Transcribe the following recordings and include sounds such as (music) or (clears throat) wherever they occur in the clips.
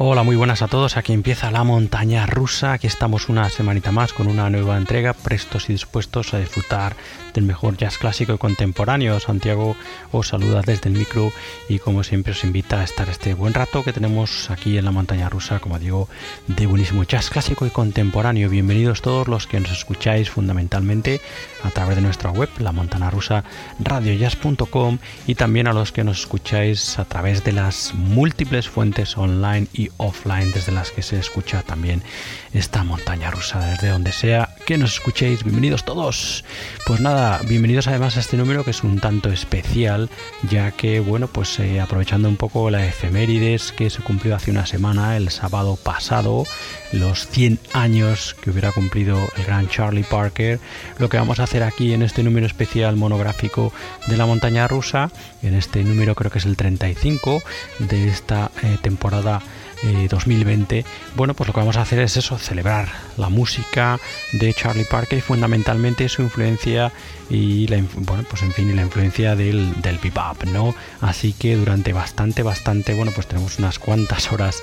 Hola, muy buenas a todos. Aquí empieza la montaña rusa. Aquí estamos una semanita más con una nueva entrega, prestos y dispuestos a disfrutar del mejor jazz clásico y contemporáneo. Santiago os saluda desde el micro y como siempre os invita a estar este buen rato que tenemos aquí en la montaña rusa, como digo, de buenísimo jazz clásico y contemporáneo. Bienvenidos todos los que nos escucháis fundamentalmente a través de nuestra web, la montana rusa radiojazz.com y también a los que nos escucháis a través de las múltiples fuentes online y offline desde las que se escucha también esta montaña rusa desde donde sea que nos escuchéis. Bienvenidos todos. Pues nada, bienvenidos además a este número que es un tanto especial ya que bueno pues eh, aprovechando un poco la efemérides que se cumplió hace una semana el sábado pasado los 100 años que hubiera cumplido el gran Charlie Parker, lo que vamos a hacer aquí en este número especial monográfico de la montaña rusa, en este número creo que es el 35 de esta eh, temporada 2020, eh, bueno, pues lo que vamos a hacer es eso, celebrar la música de Charlie Parker y fundamentalmente su influencia y la, bueno, pues en fin, la influencia del, del bebop, ¿no? Así que durante bastante, bastante, bueno, pues tenemos unas cuantas horas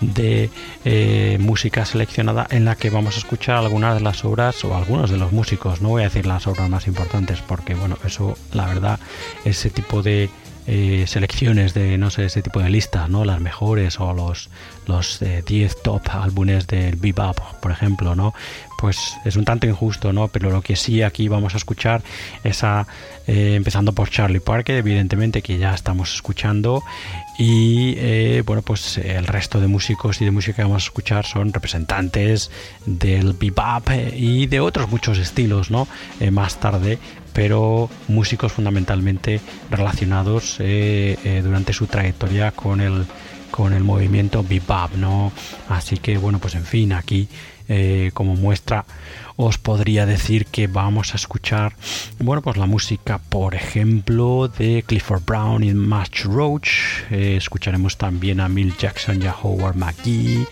de eh, música seleccionada en la que vamos a escuchar algunas de las obras o algunos de los músicos, no voy a decir las obras más importantes porque, bueno, eso, la verdad, ese tipo de eh, selecciones de, no sé, ese tipo de listas, ¿no? Las mejores o los los 10 eh, top álbumes del bebop, por ejemplo, ¿no? Pues es un tanto injusto, ¿no? Pero lo que sí aquí vamos a escuchar es a, eh, empezando por Charlie Parker, evidentemente que ya estamos escuchando y bueno pues el resto de músicos y de música que vamos a escuchar son representantes del bebop y de otros muchos estilos, ¿no? más tarde pero músicos fundamentalmente relacionados eh, eh, durante su trayectoria con el, con el movimiento bebop, ¿no? Así que bueno, pues en fin, aquí eh, como muestra os podría decir que vamos a escuchar bueno pues la música por ejemplo de Clifford Brown y Match Roach. Escucharemos también a Mill Jackson y a Howard McGee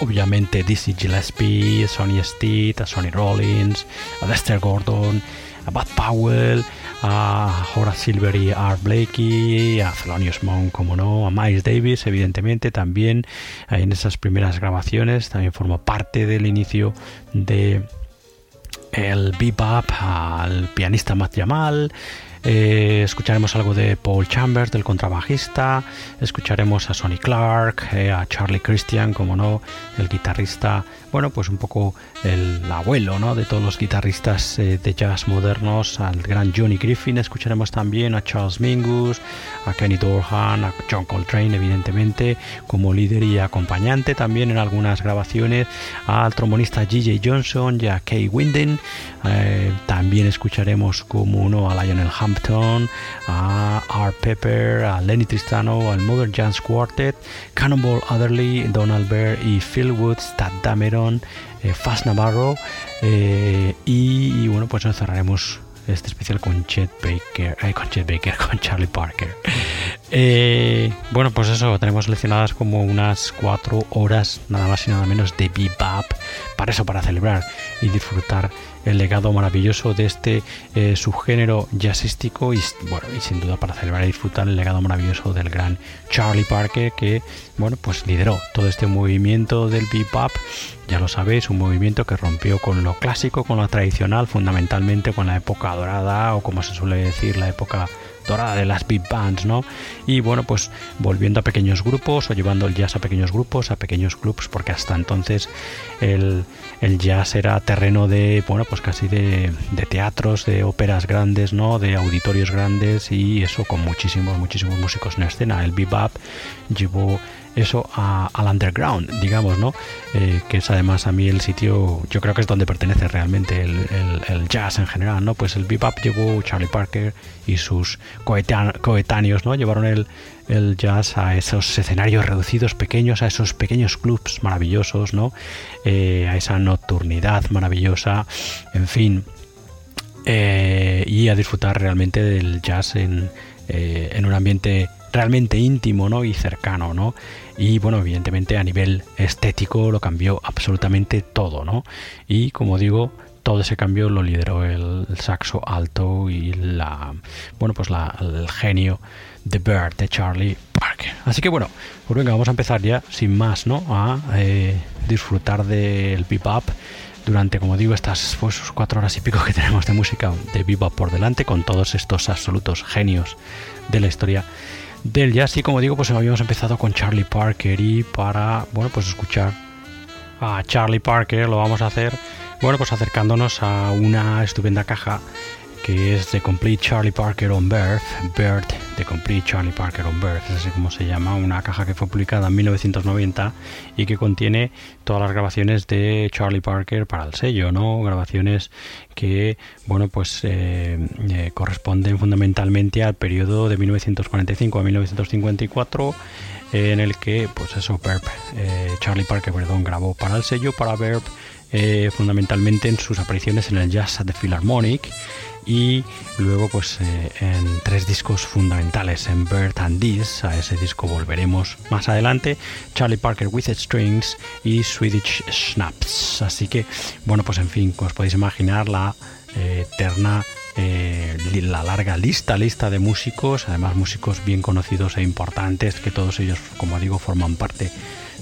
obviamente Dizzy Gillespie Sonny Stitt a Sonny Rollins a Dexter Gordon a Bud Powell, a Horace Silver y Art Blakey, a Thelonious Monk, como no, a Miles Davis, evidentemente, también en esas primeras grabaciones, también formó parte del inicio de el bebop al pianista Matt Jamal, eh, escucharemos algo de Paul Chambers, del contrabajista. Escucharemos a Sonny Clark, eh, a Charlie Christian, como no, el guitarrista. Bueno, pues un poco el abuelo ¿no? de todos los guitarristas eh, de jazz modernos, al gran Johnny Griffin. Escucharemos también a Charles Mingus, a Kenny Dorhan, a John Coltrane, evidentemente, como líder y acompañante también en algunas grabaciones, al trombonista G.J. Johnson y a Kay Winden. también escucharemos como uno a Lionel Hampton a Art Pepper, a Lenny Tristano, al Modern Jazz Quartet, Cannonball Adderley, Donald Bear y Phil Woods, Tad Dameron, eh, Fast Navarro eh, y, bueno pues cerraremos este especial con Chet Baker, eh, con Chet Baker, (laughs) con Charlie Parker. bueno, pues eso, tenemos seleccionadas como unas cuatro horas, nada más y nada menos, de bebop, para eso, para celebrar y disfrutar el legado maravilloso de este subgénero jazzístico y, bueno, y sin duda para celebrar y disfrutar el legado maravilloso del gran Charlie Parker que bueno, pues lideró todo este movimiento del bebop, ya lo sabéis, un movimiento que rompió con lo clásico, con lo tradicional, fundamentalmente con la época dorada o como se suele decir, la época dorada de las big bands, ¿no? Y bueno, pues volviendo a pequeños grupos o llevando el jazz a pequeños grupos, a pequeños clubs, porque hasta entonces el, jazz era terreno de, bueno, pues casi de, de, teatros, de óperas grandes, ¿no? De auditorios grandes y eso con muchísimos, muchísimos músicos en escena. El bebop llevó eso al underground, digamos, ¿no? Eh, que es además a mí el sitio, yo creo que es donde pertenece realmente el, jazz en general, ¿no? Pues el bebop llevó Charlie Parker y sus coetáneos, ¿no? Llevaron el, jazz a esos escenarios reducidos pequeños, a esos pequeños clubs maravillosos, ¿no? Eh, a esa nocturnidad maravillosa, en fin, eh, y a disfrutar realmente del jazz en, en un ambiente realmente íntimo ¿no? y cercano, ¿no? Y bueno, evidentemente a nivel estético lo cambió absolutamente todo, ¿no? Y como digo, todo ese cambio lo lideró el, saxo alto y la bueno pues la, el genio de Bird de Charlie Parker. Así que bueno, pues venga, vamos a empezar ya sin más, ¿no? A eh, disfrutar del bebop durante, como digo, estas pues, cuatro horas y pico que tenemos de música de bebop por delante con todos estos absolutos genios de la historia del jazz. Y como digo pues habíamos empezado con Charlie Parker y para bueno pues escuchar a Charlie Parker lo vamos a hacer bueno pues acercándonos a una estupenda caja que es The Complete Charlie Parker on Birth, Birth, The Complete Charlie Parker on Birth, es así como se llama, una caja que fue publicada en 1990 y que contiene todas las grabaciones de Charlie Parker para el sello, ¿no? Grabaciones que, bueno, pues eh, eh, corresponden fundamentalmente al periodo de 1945 a 1954 en el que, pues eso, Verb, eh, Charlie Parker, perdón, grabó para el sello, para Verb, fundamentalmente en sus apariciones en el Jazz at the Philharmonic y luego pues eh, en tres discos fundamentales en Bird and This a ese disco volveremos más adelante Charlie Parker with Strings y Swedish Snaps así que bueno pues en fin os podéis imaginar la eh, eterna eh, la larga lista lista de músicos además músicos bien conocidos e importantes que todos ellos como digo forman parte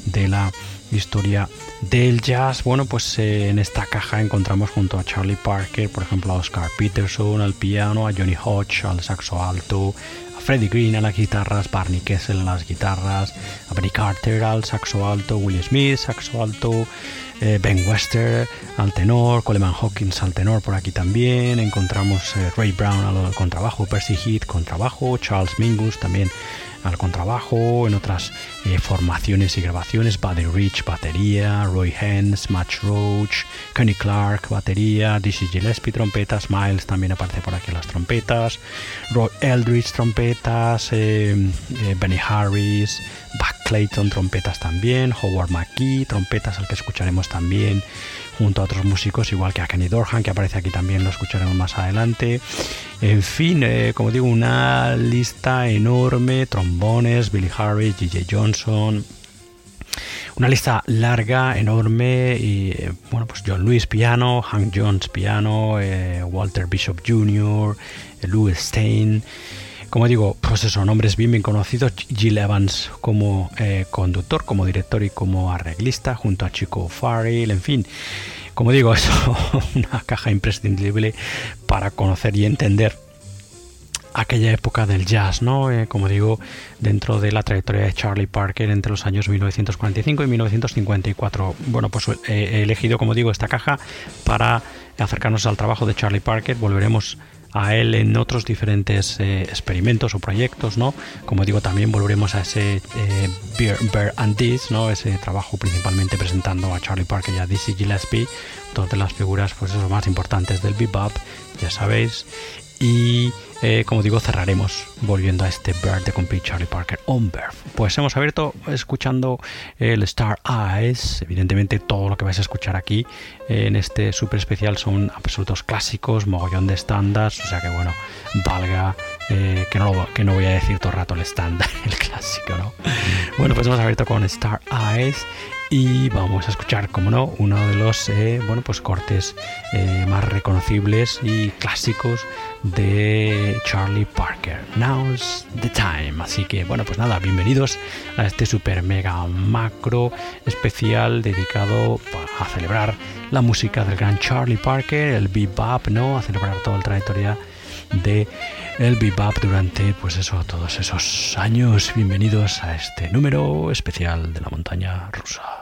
de la historia del jazz, bueno, pues eh, en esta caja encontramos junto a Charlie Parker, por ejemplo, a Oscar Peterson al piano, a Johnny Hodge al saxo alto, a Freddie Green a las guitarras, Barney Kessel a las guitarras, a Benny Carter al saxo alto, Will Smith saxo alto, eh, Ben Wester al tenor, Coleman Hawkins al tenor por aquí también, encontramos eh, Ray Brown al contrabajo, Percy Heath contrabajo, Charles Mingus también al contrabajo, en otras eh, formaciones y grabaciones, Buddy Rich batería, Roy Hens, Match Roach, Kenny Clark batería, Dizzy Gillespie trompetas, Miles también aparece por aquí las trompetas, Roy Eldridge trompetas, eh, eh, Benny Harris, Buck Clayton trompetas también, Howard McGee trompetas al que escucharemos también junto a otros músicos, igual que a Kenny Dorhan, que aparece aquí también, lo escucharemos más adelante. En fin, eh, como digo, una lista enorme, trombones, Billy Harris, G.J. Johnson, una lista larga, enorme, y eh, bueno, pues John Lewis piano, Hank Jones piano, eh, Walter Bishop Jr., Louis Stein. Como digo, pues eso, nombres bien bien conocidos. Jill Evans como conductor, como director y como arreglista, junto a Chico Farrell, en fin. Como digo, (laughs) es una caja imprescindible para conocer y entender aquella época del jazz, ¿no? Eh, como digo, dentro de la trayectoria de Charlie Parker entre los años 1945 y 1954. Bueno, pues eh, he elegido, como digo, esta caja para acercarnos al trabajo de Charlie Parker. Volveremos a él en otros diferentes eh, experimentos o proyectos, ¿no? Como digo, también volveremos a ese eh, Bear, and This, ¿no? Ese trabajo principalmente presentando a Charlie Parker y a Dizzy Gillespie, dos de las figuras, pues eso, más importantes del bebop, ya sabéis. Y eh, como digo, cerraremos volviendo a este Bird de Complete Charlie Parker on Bird. Pues hemos abierto escuchando el Star Eyes. Evidentemente, todo lo que vais a escuchar aquí en este super especial son absolutos clásicos, mogollón de estándares. O sea que, bueno, valga eh, que, no que no voy a decir todo el rato el estándar, (laughs) el clásico, ¿no? Bueno, pues hemos abierto con Star Eyes y vamos a escuchar, como no, uno de los eh, bueno, pues cortes eh, más reconocibles y clásicos de Charlie Parker. Now's the time. Así que, bueno, pues nada, bienvenidos a este super mega macro especial dedicado a celebrar la música del gran Charlie Parker, el bebop, ¿no? A celebrar toda la trayectoria de el bebop durante pues eso todos esos años bienvenidos a este número especial de la montaña rusa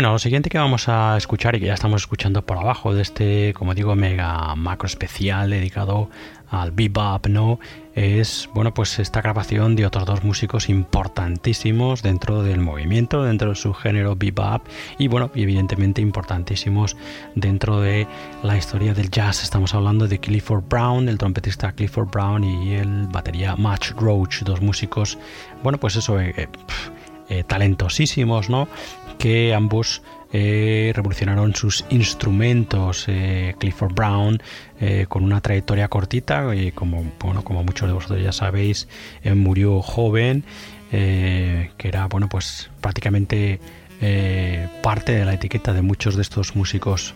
Bueno, lo siguiente que vamos a escuchar y que ya estamos escuchando por abajo de este, como digo, mega macro especial dedicado al bebop, ¿no? Es, bueno, pues esta grabación de otros dos músicos importantísimos dentro del movimiento, dentro de su género bebop y, bueno, evidentemente importantísimos dentro de la historia del jazz. Estamos hablando de Clifford Brown, el trompetista Clifford Brown y el batería Match Roach, dos músicos, bueno, pues eso, eh, eh, eh, talentosísimos, ¿no? Que ambos eh, revolucionaron sus instrumentos. Eh, Clifford Brown, eh, con una trayectoria cortita, y como, bueno, como muchos de vosotros ya sabéis, murió joven, que era bueno, pues prácticamente parte de la etiqueta de muchos de estos músicos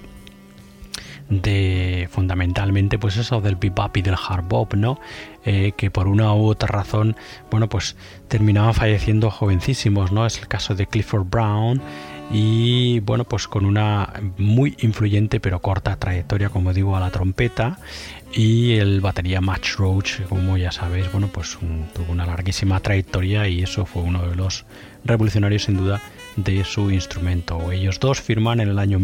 de fundamentalmente pues eso del bebop y del hard bop, ¿no? que por una u otra razón, bueno, pues terminaban falleciendo jovencísimos, ¿no? Es el caso de Clifford Brown, y bueno pues con una muy influyente pero corta trayectoria como digo a la trompeta y el batería Match Roach como ya sabéis bueno pues tuvo una larguísima trayectoria y eso fue uno de los revolucionarios sin duda de su instrumento ellos dos firman en el año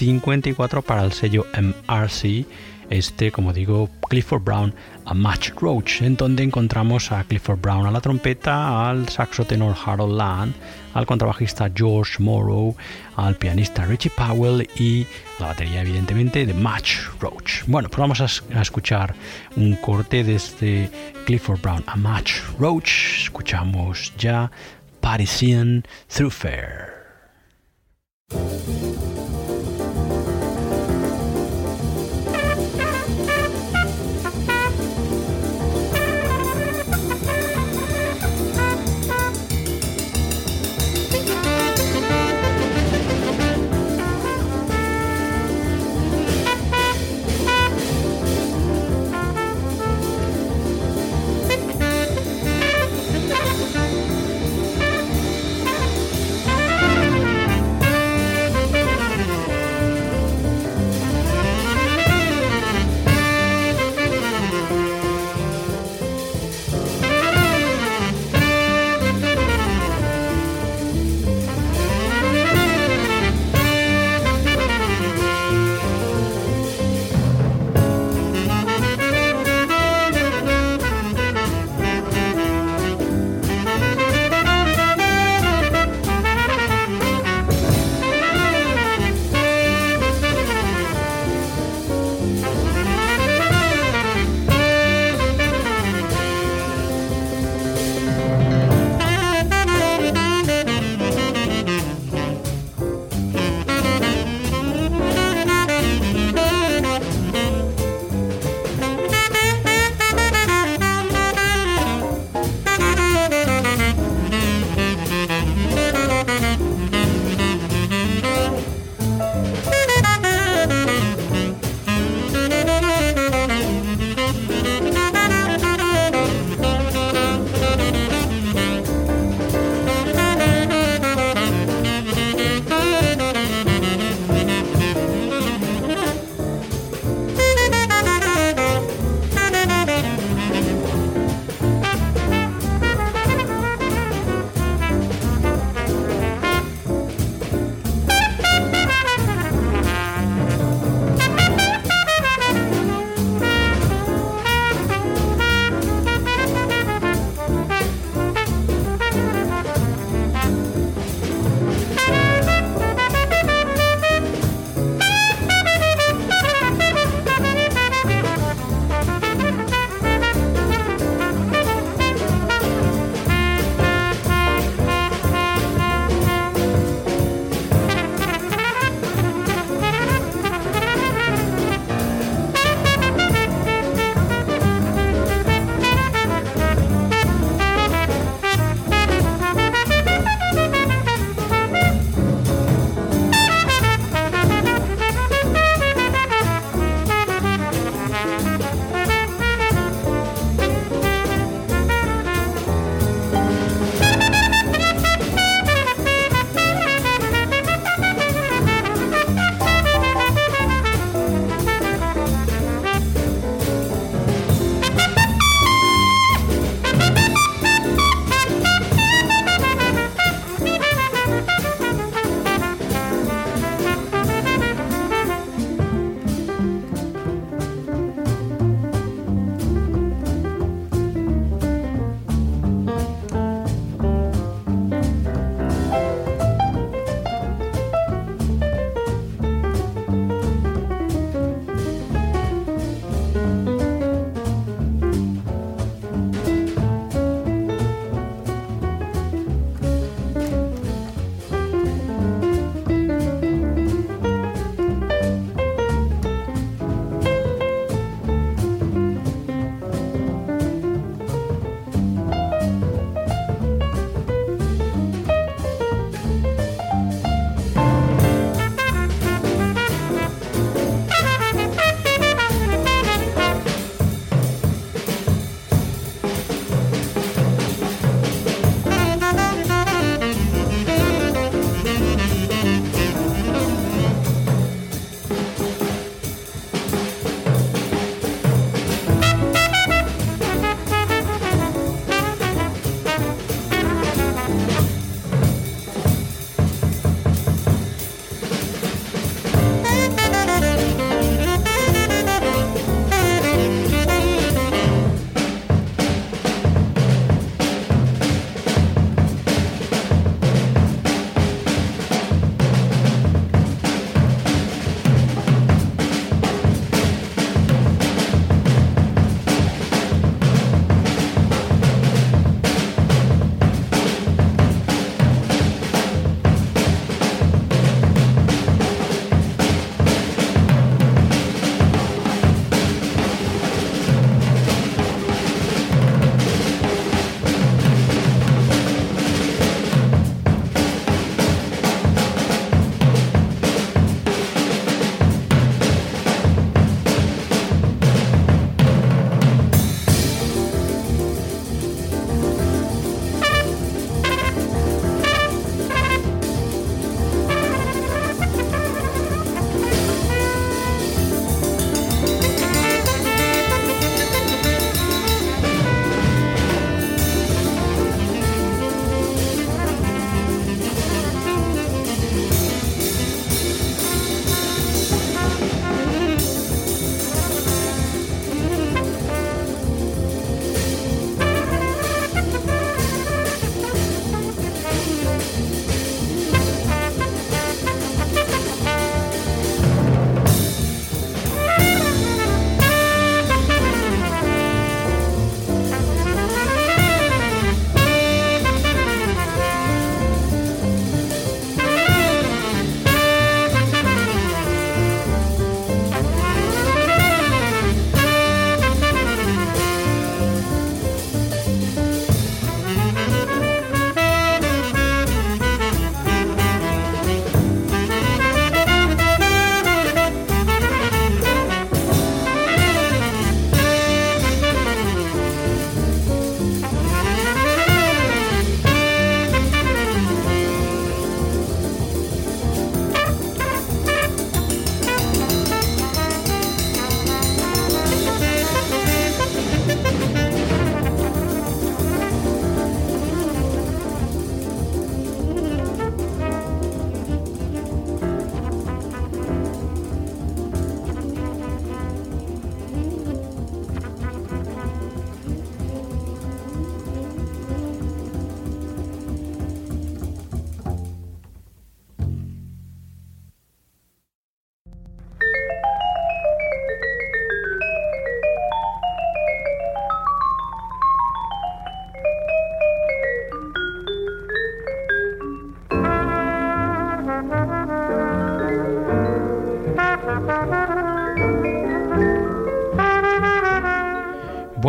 1954 para el sello MRC este, como digo, Clifford Brown a Match Roach, en donde encontramos a Clifford Brown a la trompeta, al saxo tenor Harold Land, al contrabajista George Morrow, al pianista Richie Powell y la batería, evidentemente, de Match Roach. Bueno, pues vamos a, escuchar un corte de este Clifford Brown a Match Roach. Escuchamos ya Parisian Through Fair.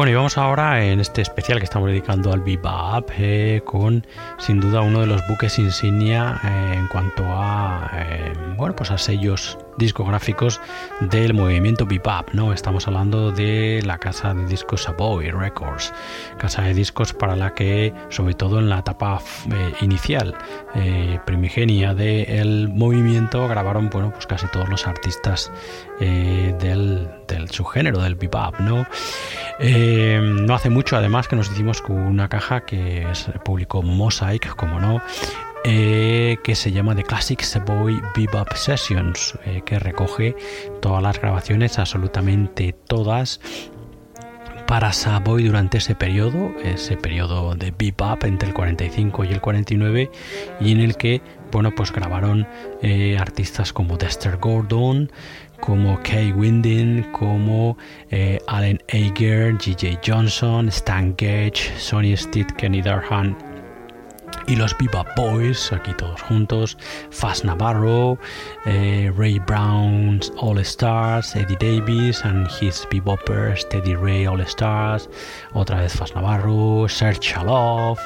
Y vamos ahora en este especial que estamos dedicando al bebop eh, con sin duda uno de los buques insignia eh, en cuanto a eh, bueno pues a sellos discográficos del movimiento bebop, ¿no? Estamos hablando de la casa de discos Savoy Records, casa de discos para la que, sobre todo en la etapa inicial, primigenia del movimiento, grabaron, bueno, pues casi todos los artistas del, del subgénero del bebop, ¿no? Eh, no hace mucho, además, que nos hicimos con una caja que publicó Mosaic, como no, eh, que se llama The Classic Savoy Bebop Sessions, eh, que recoge todas las grabaciones, absolutamente todas, para Savoy durante ese periodo, ese periodo de bebop entre el 45 y el 49, y en el que, bueno, pues grabaron artistas como Dexter Gordon, como Kay Winding, como eh, Allen Ager, G.J. Johnson, Stan Gage, Sonny Stitt, Kenny Darhan y los Bebop Boys, aquí todos juntos, Fast Navarro, eh, Ray Brown's All Stars, Eddie Davis and his Beboppers, Teddy Ray All Stars, otra vez Fast Navarro, Serge Chaloff,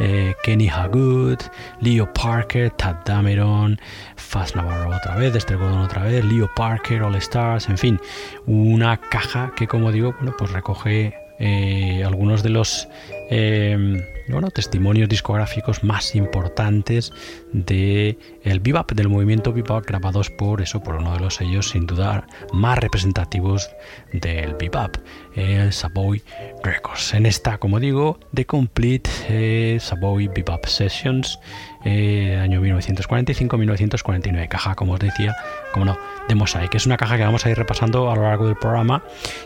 eh, Kenny Hagood, Leo Parker, Tad Dameron, Fast Navarro otra vez, Gordon otra vez, Leo Parker, All Stars, en fin, una caja que como digo, bueno, pues recoge eh, algunos de los bueno, testimonios discográficos más importantes de el bebop, del movimiento bebop, grabados por eso, por uno de los sellos sin duda más representativos del bebop, el Savoy Records. En esta, como digo, The Complete eh, Savoy Bebop Sessions, eh, año 1945-1949, caja, como os decía, como no, de Mosaic. Es una caja que vamos a ir repasando a lo largo del programa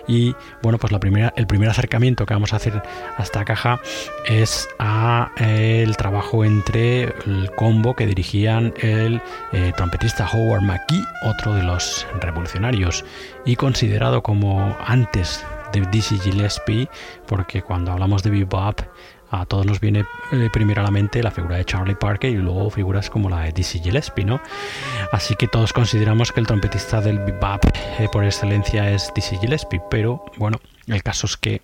y, bueno, pues el primer acercamiento que vamos a hacer a esta caja es a eh, el trabajo entre el combo que dirigían el eh, trompetista Howard McGee, otro de los revolucionarios y considerado como antes de Dizzy Gillespie, porque cuando hablamos de bebop a todos nos viene eh, primero a la mente la figura de Charlie Parker y luego figuras como la de Dizzy Gillespie, ¿no? Así que todos consideramos que el trompetista del bebop por excelencia es Dizzy Gillespie, pero bueno, el caso es que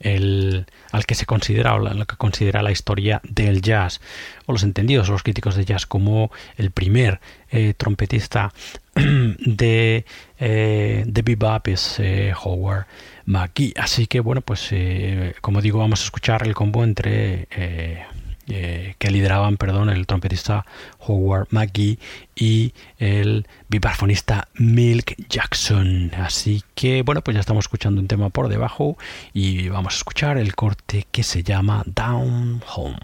el, al que se considera o que considera la historia del jazz o los entendidos los críticos de jazz como el primer eh, trompetista (clears throat) de, eh, bebop es eh, Howard McGee así que bueno pues como digo vamos a escuchar el combo entre eh, que lideraban perdón, el trompetista Howard McGee y el vibrafonista Milk Jackson. Así que bueno, pues ya estamos escuchando un tema por debajo y vamos a escuchar el corte que se llama Down Home.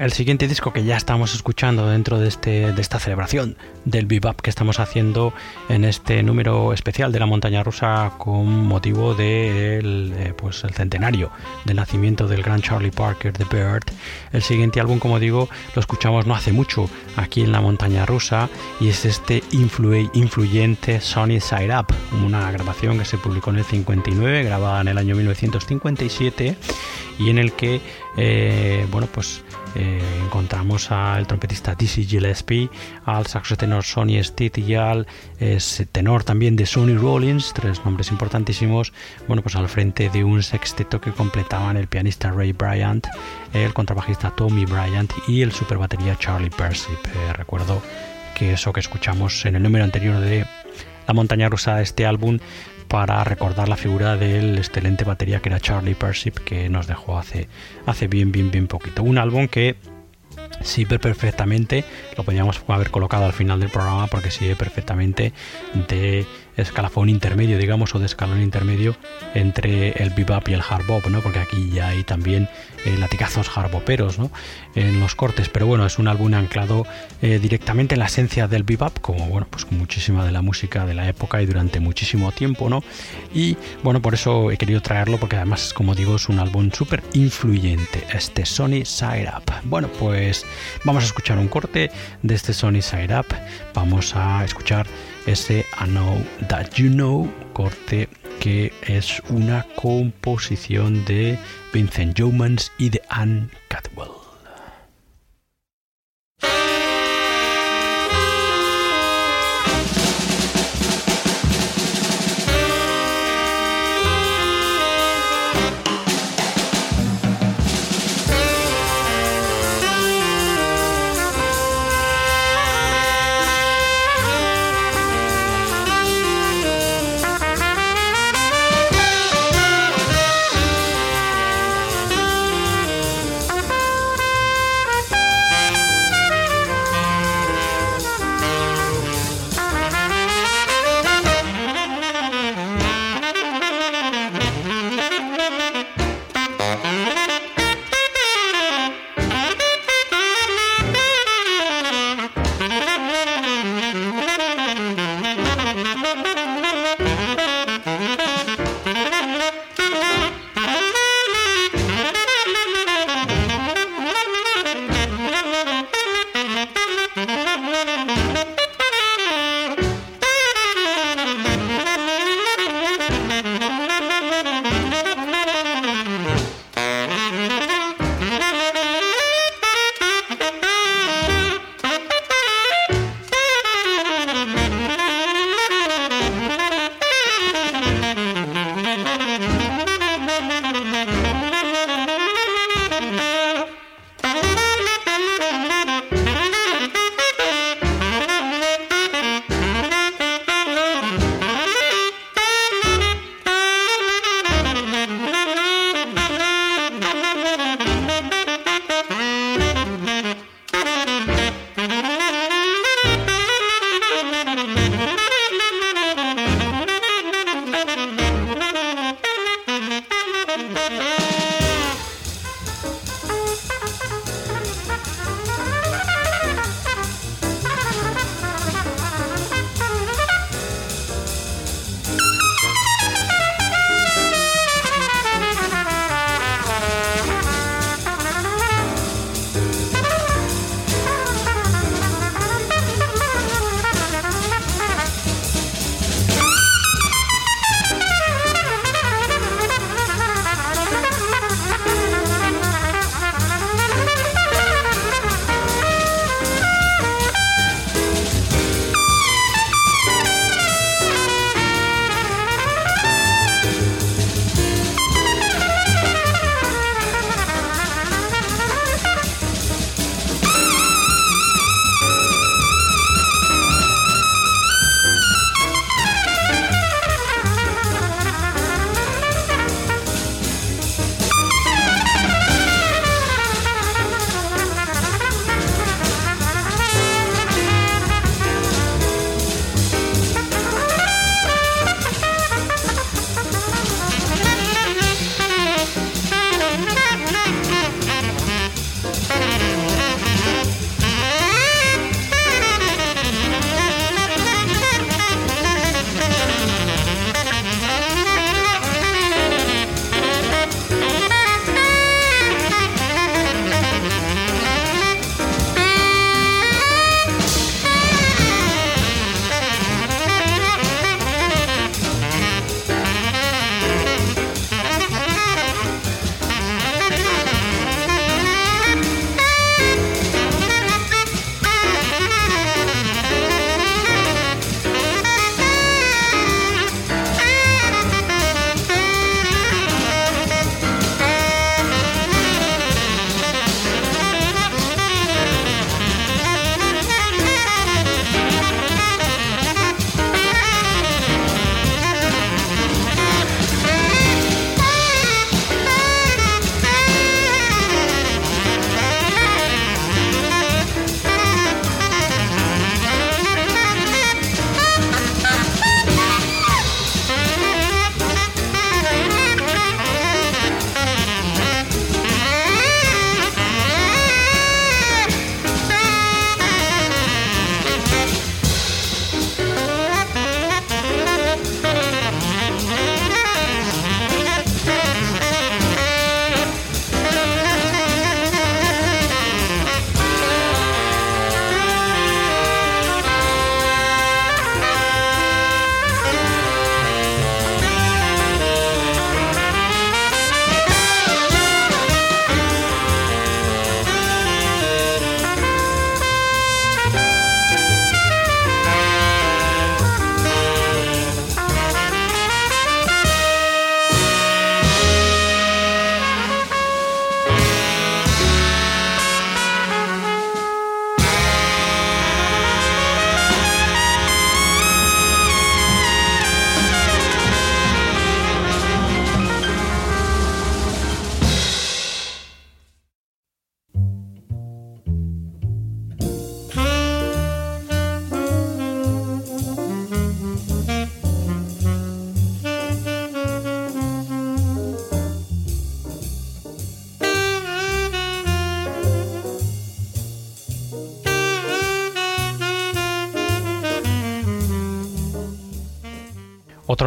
El siguiente disco que ya estamos escuchando dentro de, este, de esta celebración del bebop que estamos haciendo en este número especial de la montaña rusa con motivo del de eh, pues el centenario del nacimiento del gran Charlie Parker The Bird. El siguiente álbum, como digo, lo escuchamos no hace mucho aquí en la montaña rusa y es este influyente Sony Side Up, una grabación que se publicó en el 59, grabada en el año 1957 y en el que eh, bueno pues eh, encontramos al trompetista Dizzy Gillespie, al saxo tenor Sonny Stitt y al tenor también de Sonny Rollins, tres nombres importantísimos, bueno pues al frente de un sexteto que completaban el pianista Ray Bryant, el contrabajista Tommy Bryant y el superbatería Charlie Persip. Eh, recuerdo que eso que escuchamos en el número anterior de La montaña rusa, este álbum, para recordar la figura del excelente batería que era Charlie Persip que nos dejó hace, hace bien, bien, bien poquito. Un álbum que sirve perfectamente, lo podríamos haber colocado al final del programa porque sirve perfectamente de escalafón intermedio, digamos, o de escalón intermedio entre el bebop y el hard bop, ¿no? Porque aquí ya hay también eh, latigazos hardboperos, ¿no? En los cortes, pero bueno, es un álbum anclado eh, directamente en la esencia del bebop, como bueno, pues con muchísima de la música de la época y durante muchísimo tiempo, ¿no? Y bueno, por eso he querido traerlo porque además, como digo, es un álbum súper influyente, este Sony Side Up. Bueno, pues vamos a escuchar un corte de este Sony Side Up, vamos a escuchar ese I Know That You Know, corte que es una composición de Vincent Jomans y de Anne Catwell.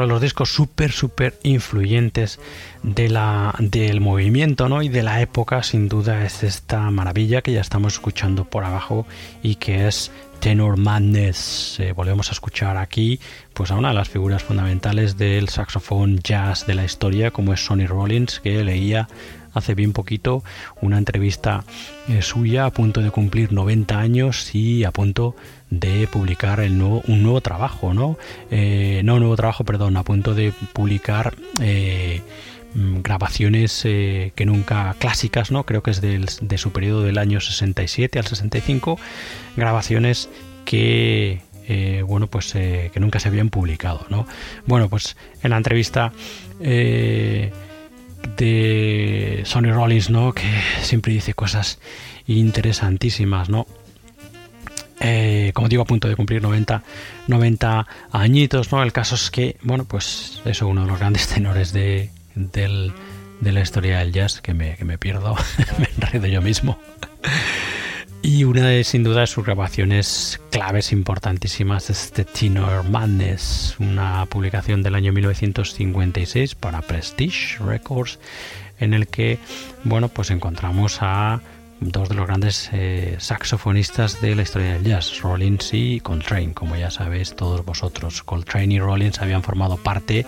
Los discos súper, súper influyentes de la, del movimiento ¿no? y de la época, sin duda, es esta maravilla que ya estamos escuchando por abajo y que es Tenor Madness. Eh, volvemos a escuchar aquí pues a una de las figuras fundamentales del saxofón jazz de la historia, como es Sonny Rollins, que leía hace bien poquito una entrevista eh, suya a punto de cumplir 90 años y a punto de publicar el nuevo, un nuevo trabajo, ¿no? Eh, no un nuevo trabajo, perdón, a punto de publicar eh, mm, grabaciones que nunca clásicas, ¿no? Creo que es de su periodo del año 67 al 65, grabaciones que bueno, pues que nunca se habían publicado, ¿no? Bueno, pues en la entrevista de Sonny Rollins, ¿no? Que siempre dice cosas interesantísimas, ¿no? Eh, como digo, a punto de cumplir 90, 90 añitos, ¿no? El caso es que, bueno, pues es uno de los grandes (laughs) tenores de, de la historia del jazz, que me, que me pierdo, (laughs) me enredo yo mismo. Y una de, sin duda, de sus grabaciones claves importantísimas es The Tenor Madness, una publicación del año 1956 para Prestige Records, en el que, bueno, pues encontramos a dos de los grandes eh, saxofonistas de la historia del jazz, Rollins y Coltrane, como ya sabéis todos vosotros. Coltrane y Rollins habían formado parte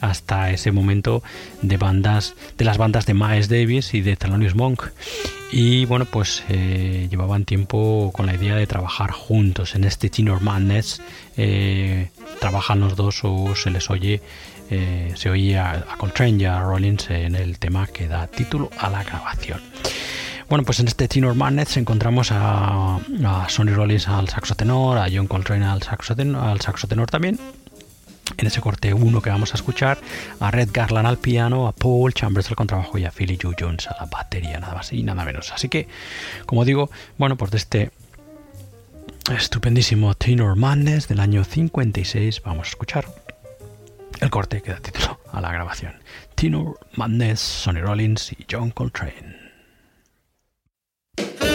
hasta ese momento de bandas de las bandas de Miles Davis y de Thelonious Monk. Y bueno pues eh, llevaban tiempo con la idea de trabajar juntos en este Tenor Madness. Eh, trabajan los dos o se les oye se oye a, Coltrane y a Rollins en el tema que da título a la grabación bueno, pues en este Tenor Madness encontramos a, Sonny Rollins al saxo tenor, a John Coltrane al saxo tenor también, en ese corte 1 que vamos a escuchar a Red Garland al piano, a Paul Chambers al contrabajo y a Philly Joe Jones a la batería, nada más y nada menos. Así que, como digo, bueno, pues de este estupendísimo Tenor Madness del año 56 vamos a escuchar el corte que da título a la grabación. Tenor Madness, Sonny Rollins y John Coltrane. Hi.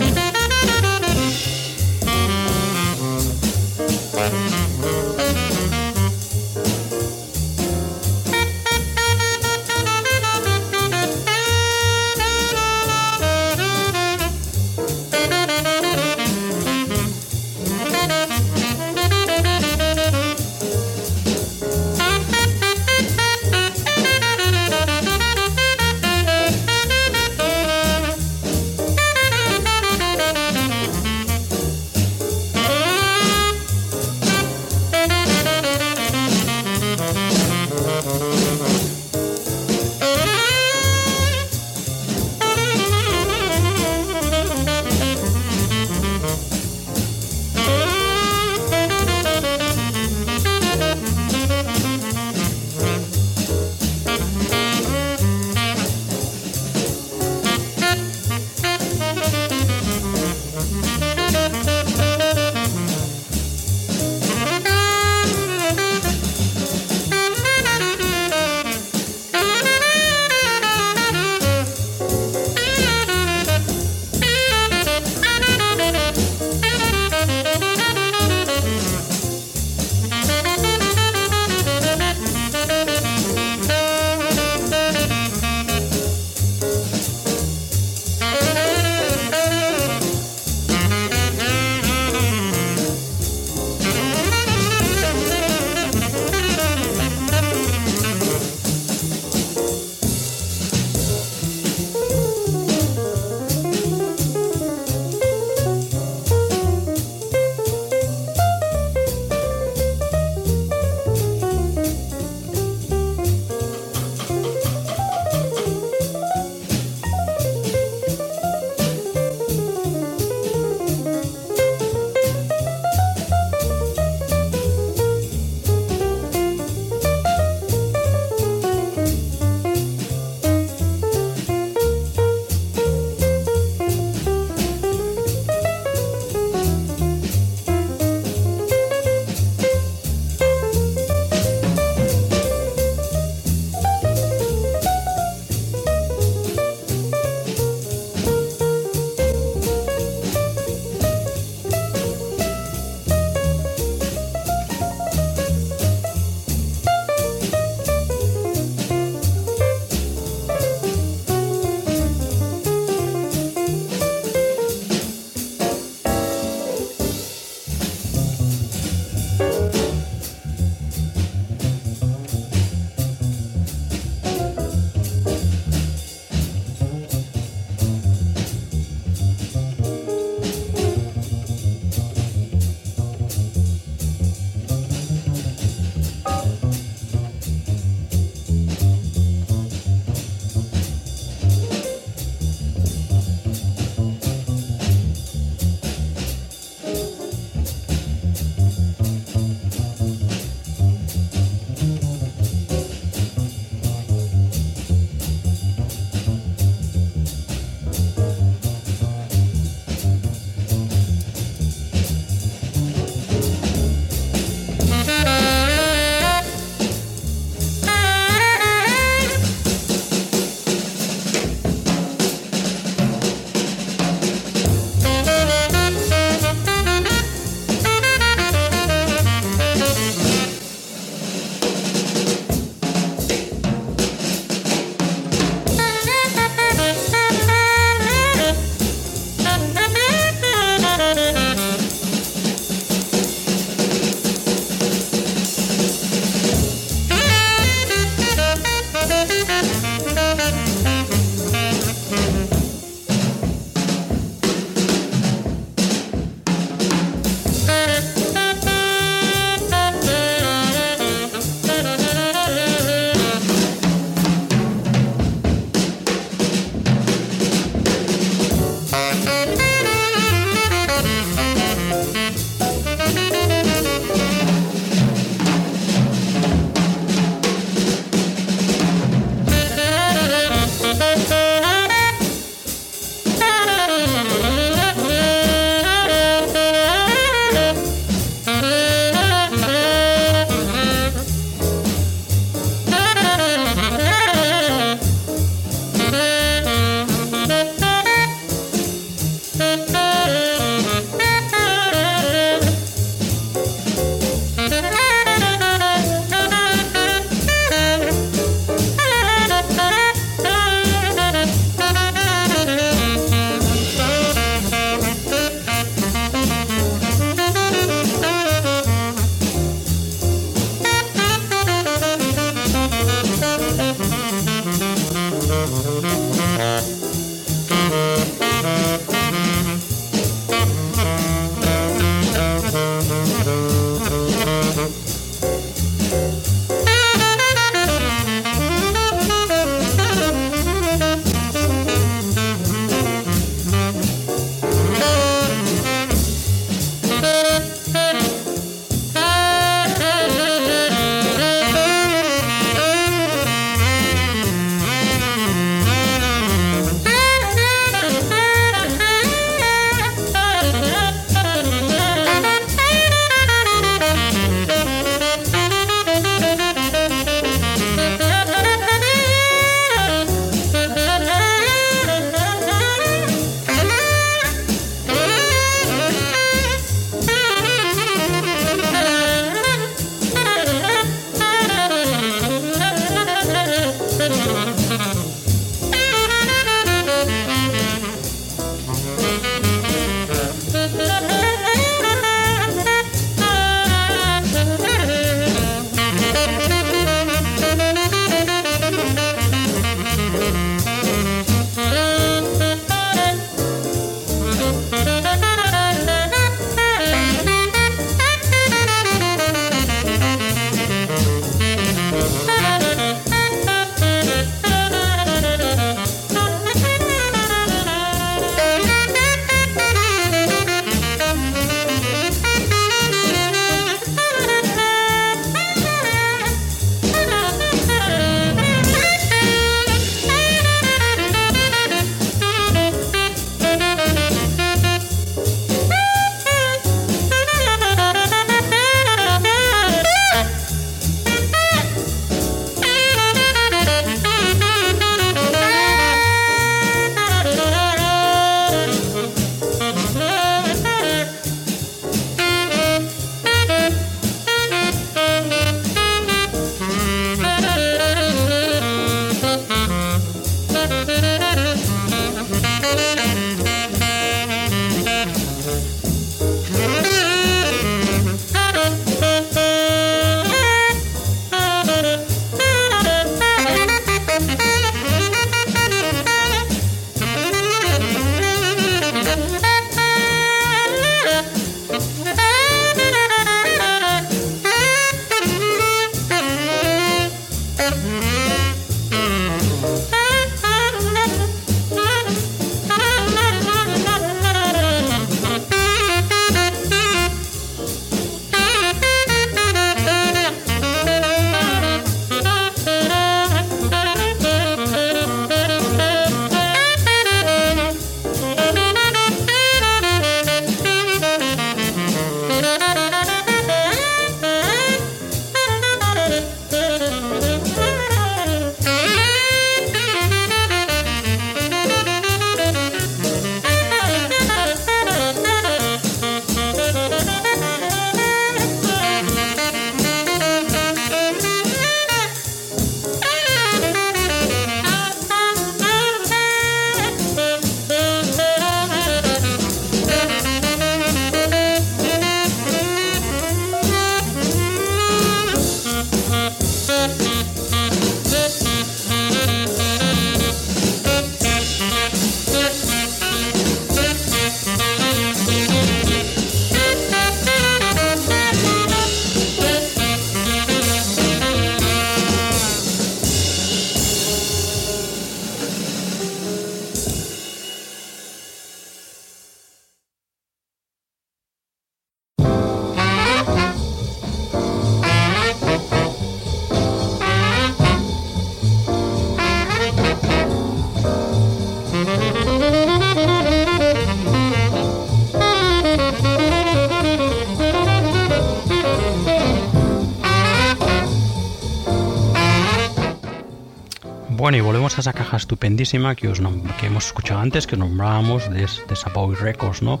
Bueno, y volvemos a esa caja estupendísima que, os que hemos escuchado antes, que nombrábamos de, de Savoy Records, ¿no?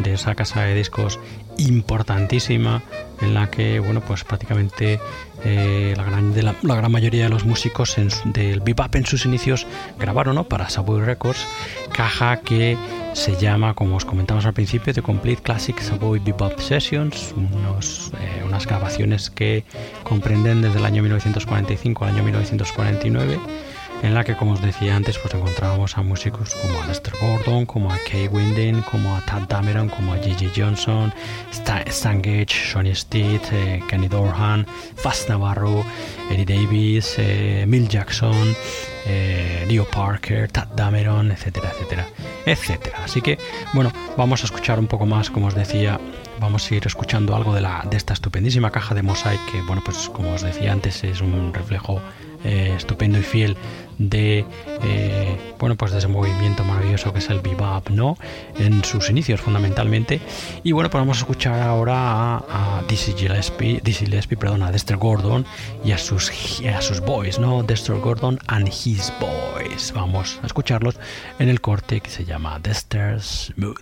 De esa casa de discos importantísima en la que, bueno, pues prácticamente eh, la, gran, de la, gran mayoría de los músicos del bebop en sus inicios grabaron, ¿no? Para Savoy Records, caja que se llama, como os comentamos al principio, The Complete Classic Savoy Bebop Sessions, unos, eh, unas grabaciones que comprenden desde el año 1945 al año 1949 en la que, como os decía antes, pues encontrábamos a músicos como a Lester Gordon, como a Kay Winding, como a Tad Dameron, como a Gigi Johnson, Stan Gage, Sonny Stitt, eh, Kenny Dorhan, Fast Navarro, Eddie Davis, eh, Mill Jackson, eh, Leo Parker, Tad Dameron, etcétera, etcétera, etcétera. Así que, bueno, vamos a escuchar un poco más, como os decía, vamos a ir escuchando algo de, la, de esta estupendísima caja de Mosaic, que, bueno, pues como os decía antes, es un reflejo estupendo y fiel de eh, bueno pues de ese movimiento maravilloso que es el bebop no en sus inicios fundamentalmente. Y bueno pues vamos a escuchar ahora a, a Dizzy Gillespie, Dizzy Gillespie perdón, a Dexter Gordon y a sus a sus boys no Dexter Gordon and his boys. Vamos a escucharlos en el corte que se llama Dexter's Mood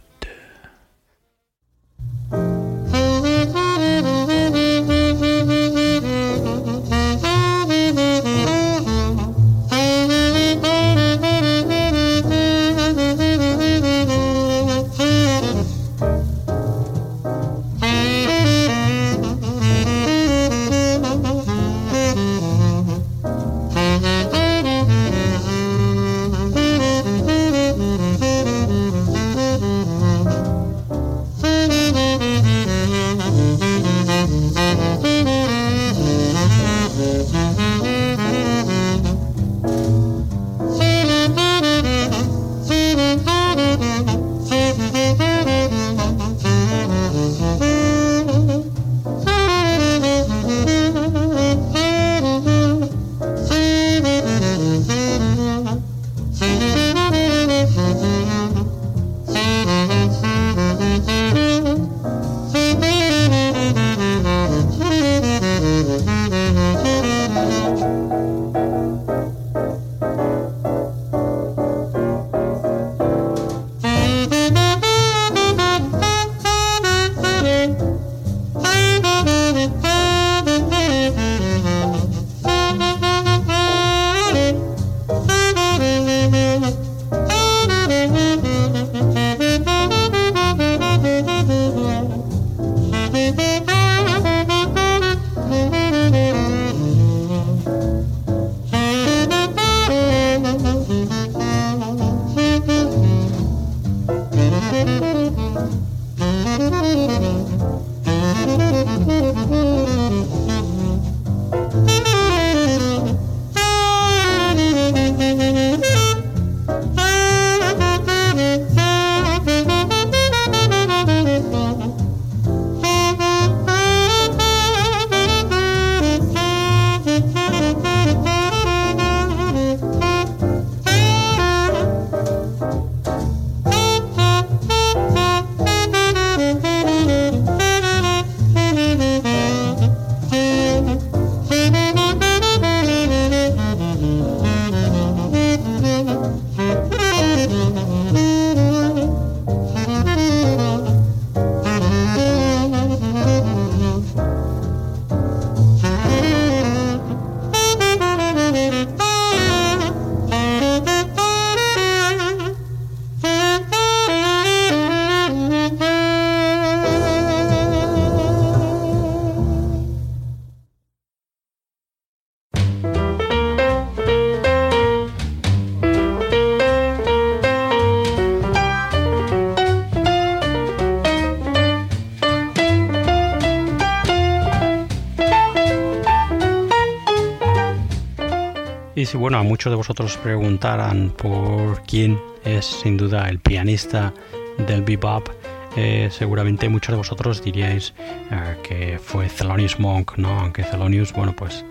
si bueno, a muchos de vosotros preguntaran por quién es sin duda el pianista del bebop, eh, seguramente muchos de vosotros diríais eh, que fue Thelonious Monk, ¿no? Aunque Thelonious, bueno, pues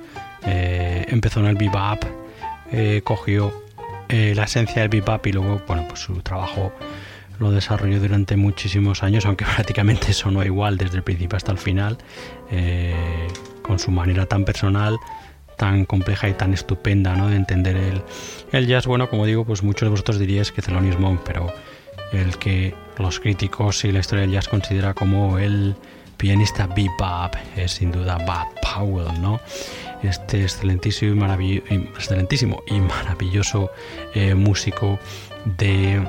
eh, empezó en el bebop, cogió la esencia del bebop y luego, bueno, pues su trabajo lo desarrolló durante muchísimos años, aunque (laughs) prácticamente sonó igual desde el principio hasta el final, con su manera tan personal tan compleja y tan estupenda ¿no? de entender el, el jazz. Bueno, como digo, pues muchos de vosotros diríais que Thelonious Monk, pero el que los críticos y la historia del jazz considera como el pianista bebop es sin duda Bud Powell, ¿no? Este excelentísimo y, excelentísimo y maravilloso eh, músico de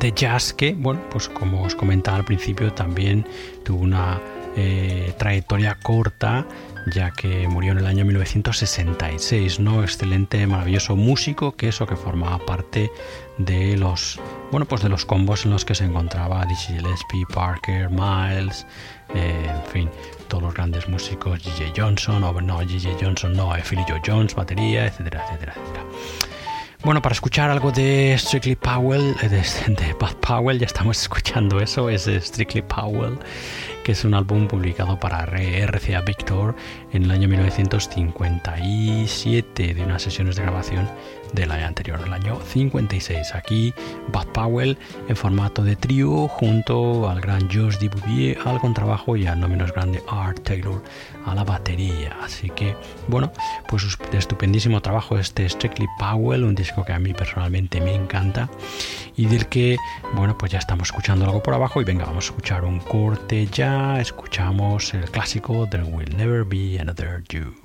de jazz que, bueno, pues como os comentaba al principio, también tuvo una eh, trayectoria corta ya que murió en el año 1966, ¿no? Excelente, maravilloso músico, que eso que formaba parte de los, bueno, pues de los combos en los que se encontraba Dizzy Gillespie, Parker, Miles, eh, en fin, todos los grandes músicos, J.J. Johnson, o no, J.J. Johnson, no, Philly Joe Jones, batería, etcétera, etcétera, etcétera. Bueno, para escuchar algo de Strictly Powell, eh, de, de Bud Powell, ya estamos escuchando eso, es Strictly Powell que es un álbum publicado para RCA Victor en el año 1957 de unas sesiones de grabación del año anterior, del año 56. Aquí Bud Powell en formato de trío junto al gran George Dubuvier al contrabajo y al no menos grande Art Taylor a la batería. Así que, bueno, pues estupendísimo trabajo este Strictly Powell, un disco que a mí personalmente me encanta y del que, bueno, pues ya estamos escuchando algo por abajo y venga, vamos a escuchar un corte ya, escuchamos el clásico There Will Never Be Another You.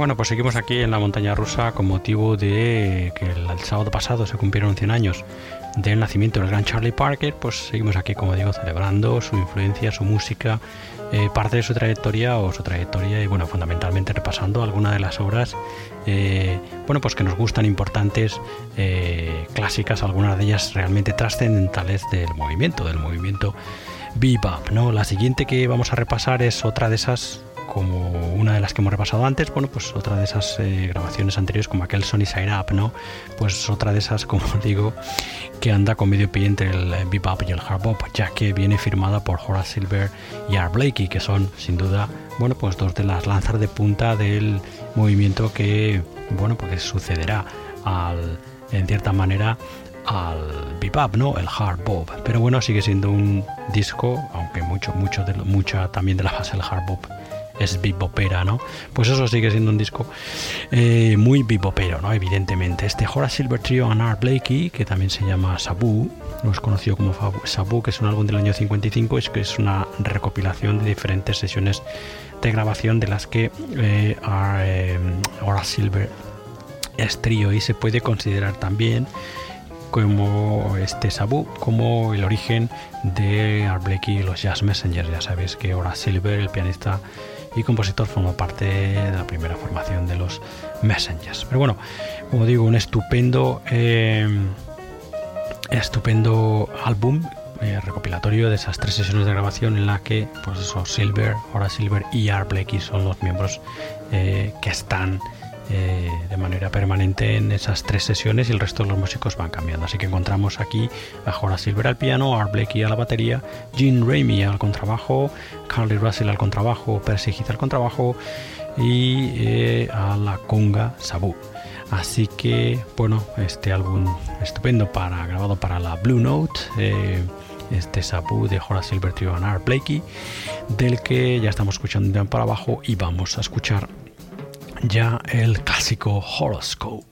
Bueno, pues seguimos aquí en la montaña rusa con motivo de que el, sábado pasado se cumplieron 100 años del nacimiento del gran Charlie Parker, pues seguimos aquí, como digo, celebrando su influencia, su música, eh, parte de su trayectoria o su trayectoria y bueno, fundamentalmente repasando algunas de las obras, eh, bueno, pues que nos gustan importantes, eh, clásicas, algunas de ellas realmente trascendentales del movimiento, del movimiento bebop, ¿no? La siguiente que vamos a repasar es otra de esas las que hemos repasado antes, bueno, pues otra de esas eh, grabaciones anteriores, como aquel Sony Side Up, ¿no? Pues otra de esas, (laughs) como digo, que anda con medio pie entre el bebop y el hard bop, ya que viene firmada por Horace Silver y Art Blakey, que son, sin duda, bueno, pues dos de las lanzas de punta del movimiento que, bueno, pues sucederá al, en cierta manera, al bebop, ¿no? El hard bop. Pero bueno, sigue siendo un disco, aunque mucho, mucho de mucha también de la base del hard bop es bebopera, ¿no? Pues eso sigue siendo un disco eh, muy bebopero, ¿no? Evidentemente. Este Horace Silver Trio and Art Blakey, que también se llama Sabu, no es conocido como Sabu, que es un álbum del año 55, es que es una recopilación de diferentes sesiones de grabación de las que eh, eh, Horace Silver es trío y se puede considerar también como este Sabu, como el origen de Art Blakey y los Jazz Messengers. Ya sabéis que Horace Silver, el pianista y compositor formó parte de la primera formación de los Messengers. Pero bueno, como digo, un estupendo, eh, estupendo álbum eh, recopilatorio de esas tres sesiones de grabación en la que, pues eso, Silver, ahora Silver y Art Blakey son los miembros eh, que están eh, de manera permanente en esas tres sesiones y el resto de los músicos van cambiando. Así que encontramos aquí a Horace Silver al piano, Art Blakey a la batería, Gene Ramey al contrabajo, Carly Russell al contrabajo, Percy Heath al contrabajo y eh, a la conga Sabu. Así que, bueno, este álbum estupendo para grabado para la Blue Note. Eh, este Sabu de Horace Silver Trio and Art Blakey, del que ya estamos escuchando para abajo y vamos a escuchar ya el clásico Horoscope.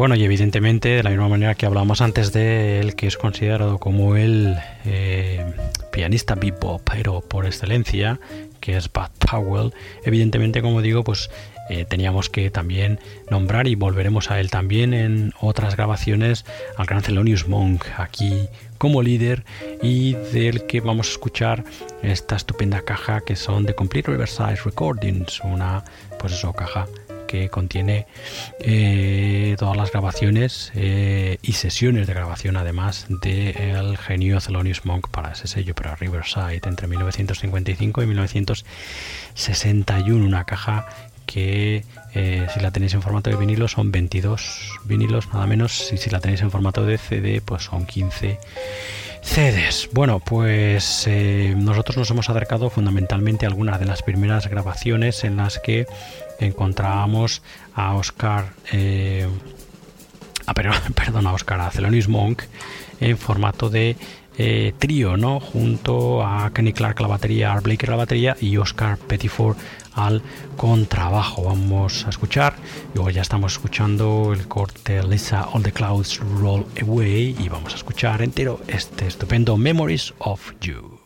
Bueno, y evidentemente, de la misma manera que hablábamos antes de él, que es considerado como el eh, pianista bebop, pero por excelencia, que es Bud Powell, evidentemente, como digo, pues eh, teníamos que también nombrar y volveremos a él también en otras grabaciones al gran Thelonious Monk aquí como líder y del que vamos a escuchar esta estupenda caja que son de Complete Riverside Recordings, una pues eso caja que contiene eh, todas las grabaciones eh, y sesiones de grabación además del el genio Thelonious Monk para ese sello, para Riverside, entre 1955 y 1961, una caja que eh, si la tenéis en formato de vinilo son 22 vinilos nada menos y si la tenéis en formato de CD pues son 15 CDs. Bueno, pues nosotros nos hemos acercado fundamentalmente a algunas de las primeras grabaciones en las que encontrábamos a Oscar, eh, a, (laughs) perdón, a Oscar, a Thelonious Monk en formato de eh, trío, ¿no? Junto a Kenny Clark la batería, Art Blake a la batería y Oscar Pettiford al contrabajo. Vamos a escuchar, luego ya estamos escuchando el corte Lisa All the Clouds Roll Away y vamos a escuchar entero este estupendo Memories of You.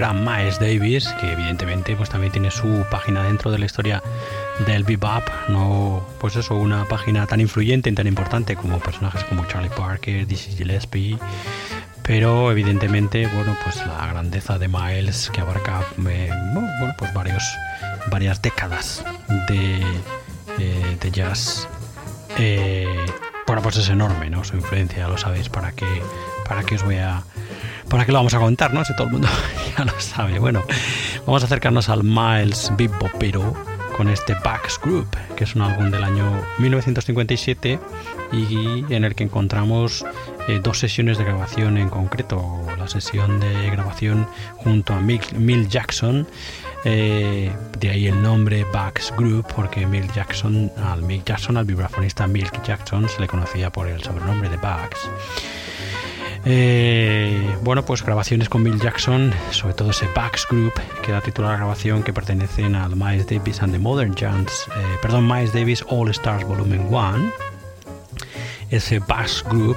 Gran Miles Davis, que evidentemente pues también tiene su página dentro de la historia del bebop, no pues eso, una página tan influyente y tan importante como personajes como Charlie Parker, Dizzy Gillespie, pero evidentemente, bueno, pues la grandeza de Miles que abarca eh, bueno, pues varios varias décadas de, eh, de jazz. Eh, bueno, pues es enorme, ¿no? Su influencia, lo sabéis, para qué para qué os voy a ¿Para qué lo vamos a contar, no? Si todo el mundo ya (laughs) lo sabe. Bueno, vamos a acercarnos al Miles Pero con este Bax Group, que es un álbum del año 1957 y en el que encontramos eh, dos sesiones de grabación en concreto. La sesión de grabación junto a Mill, Jackson, eh, de ahí el nombre Bax Group, porque Mill Jackson, al Mill Jackson, al vibrafonista Milk Jackson, se le conocía por el sobrenombre de Bax. Eh, bueno, pues grabaciones con Bill Jackson, sobre todo ese Bax Group, que da título a la grabación que pertenecen al Miles Davis and the Modern Giants, eh, perdón, Miles Davis All Stars Volumen 1. Ese Bax Group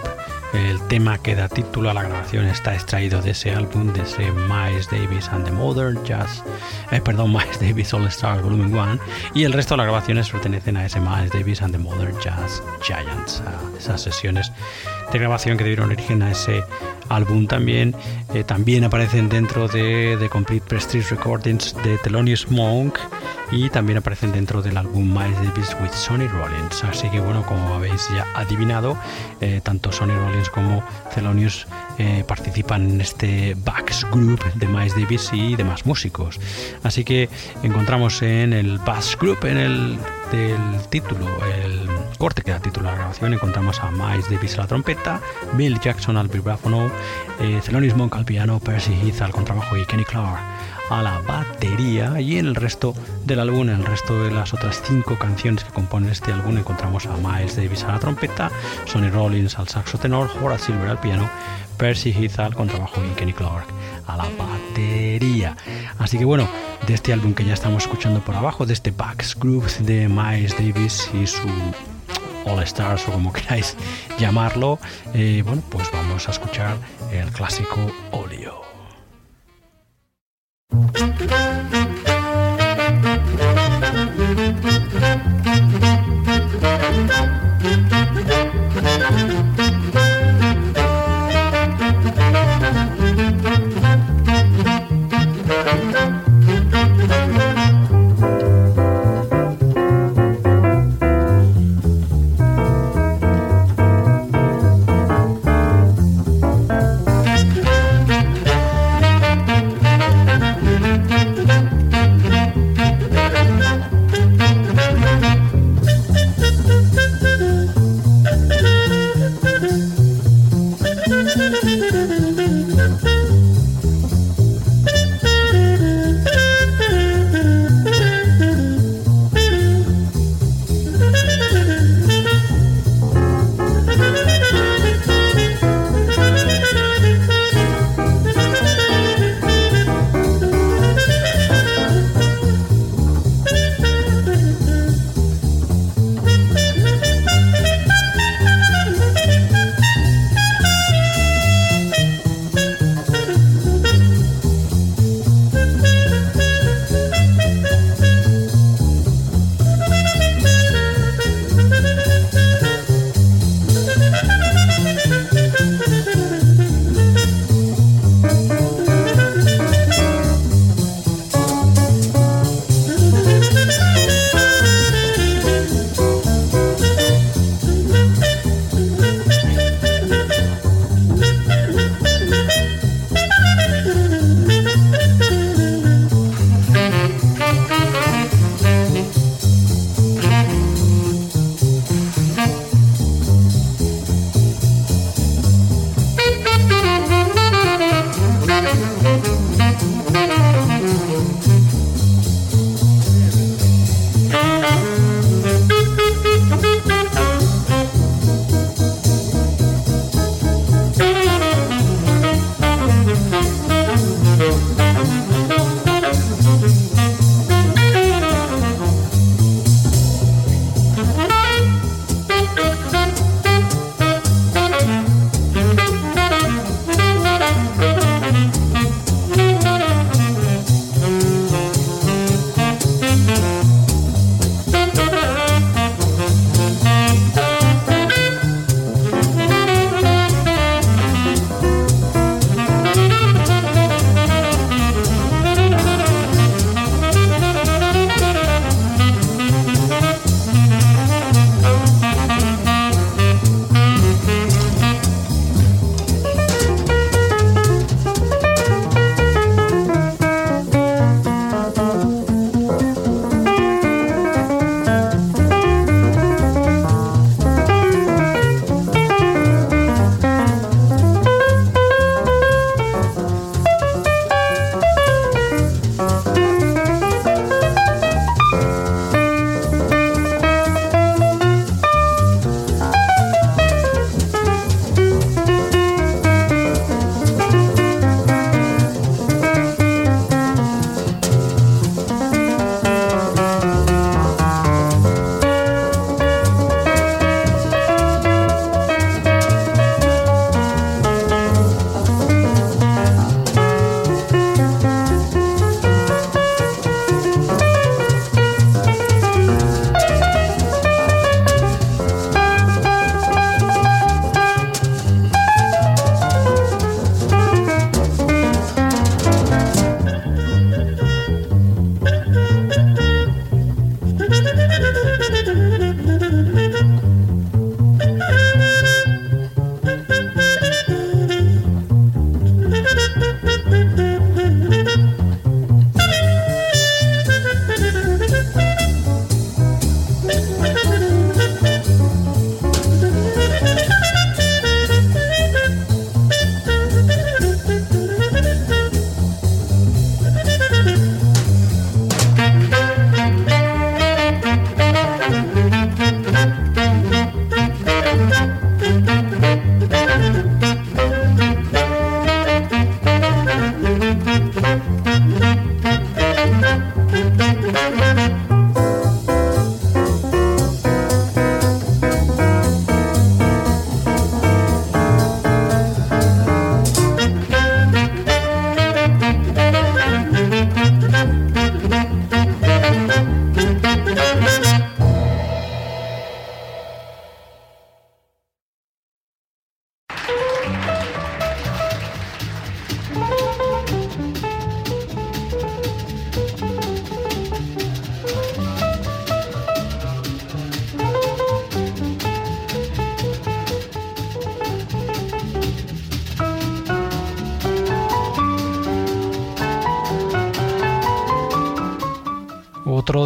el tema que da título a la grabación está extraído de ese álbum, de ese Miles Davis and the Modern Jazz, eh, perdón, (laughs) Miles Davis All Stars Volume 1, y el resto de las grabaciones pertenecen a ese Miles Davis and the Modern Jazz Giants, a esas sesiones de grabación que dieron origen a ese álbum también. Eh, también aparecen dentro de The Complete Prestige Recordings de Thelonious Monk y también aparecen dentro del álbum Miles Davis with Sonny Rollins. Así que bueno, como habéis ya adivinado, eh, tanto Sonny Rollins como Thelonious eh, participan en este Bax Group de Miles Davis y demás músicos. Así que encontramos en el Bass Group, en el del título, el corte que da título a la grabación, encontramos a Miles Davis a la trompeta, Bill Jackson al vibráfono, eh, Thelonious Monk al piano, Percy Heath al contrabajo y Kenny Clark a la batería y en el resto del álbum, en el resto de las otras cinco canciones que componen este álbum encontramos a Miles Davis a la trompeta, Sonny Rollins al saxo tenor, Horace Silver al piano, Percy Heath al contrabajo y Kenny Clark a la batería. Así que bueno, de este álbum que ya estamos escuchando por abajo, de este Bax Groove de Miles Davis y su All Stars o como (laughs) queráis llamarlo, eh, bueno, pues vamos a escuchar el clásico Olio.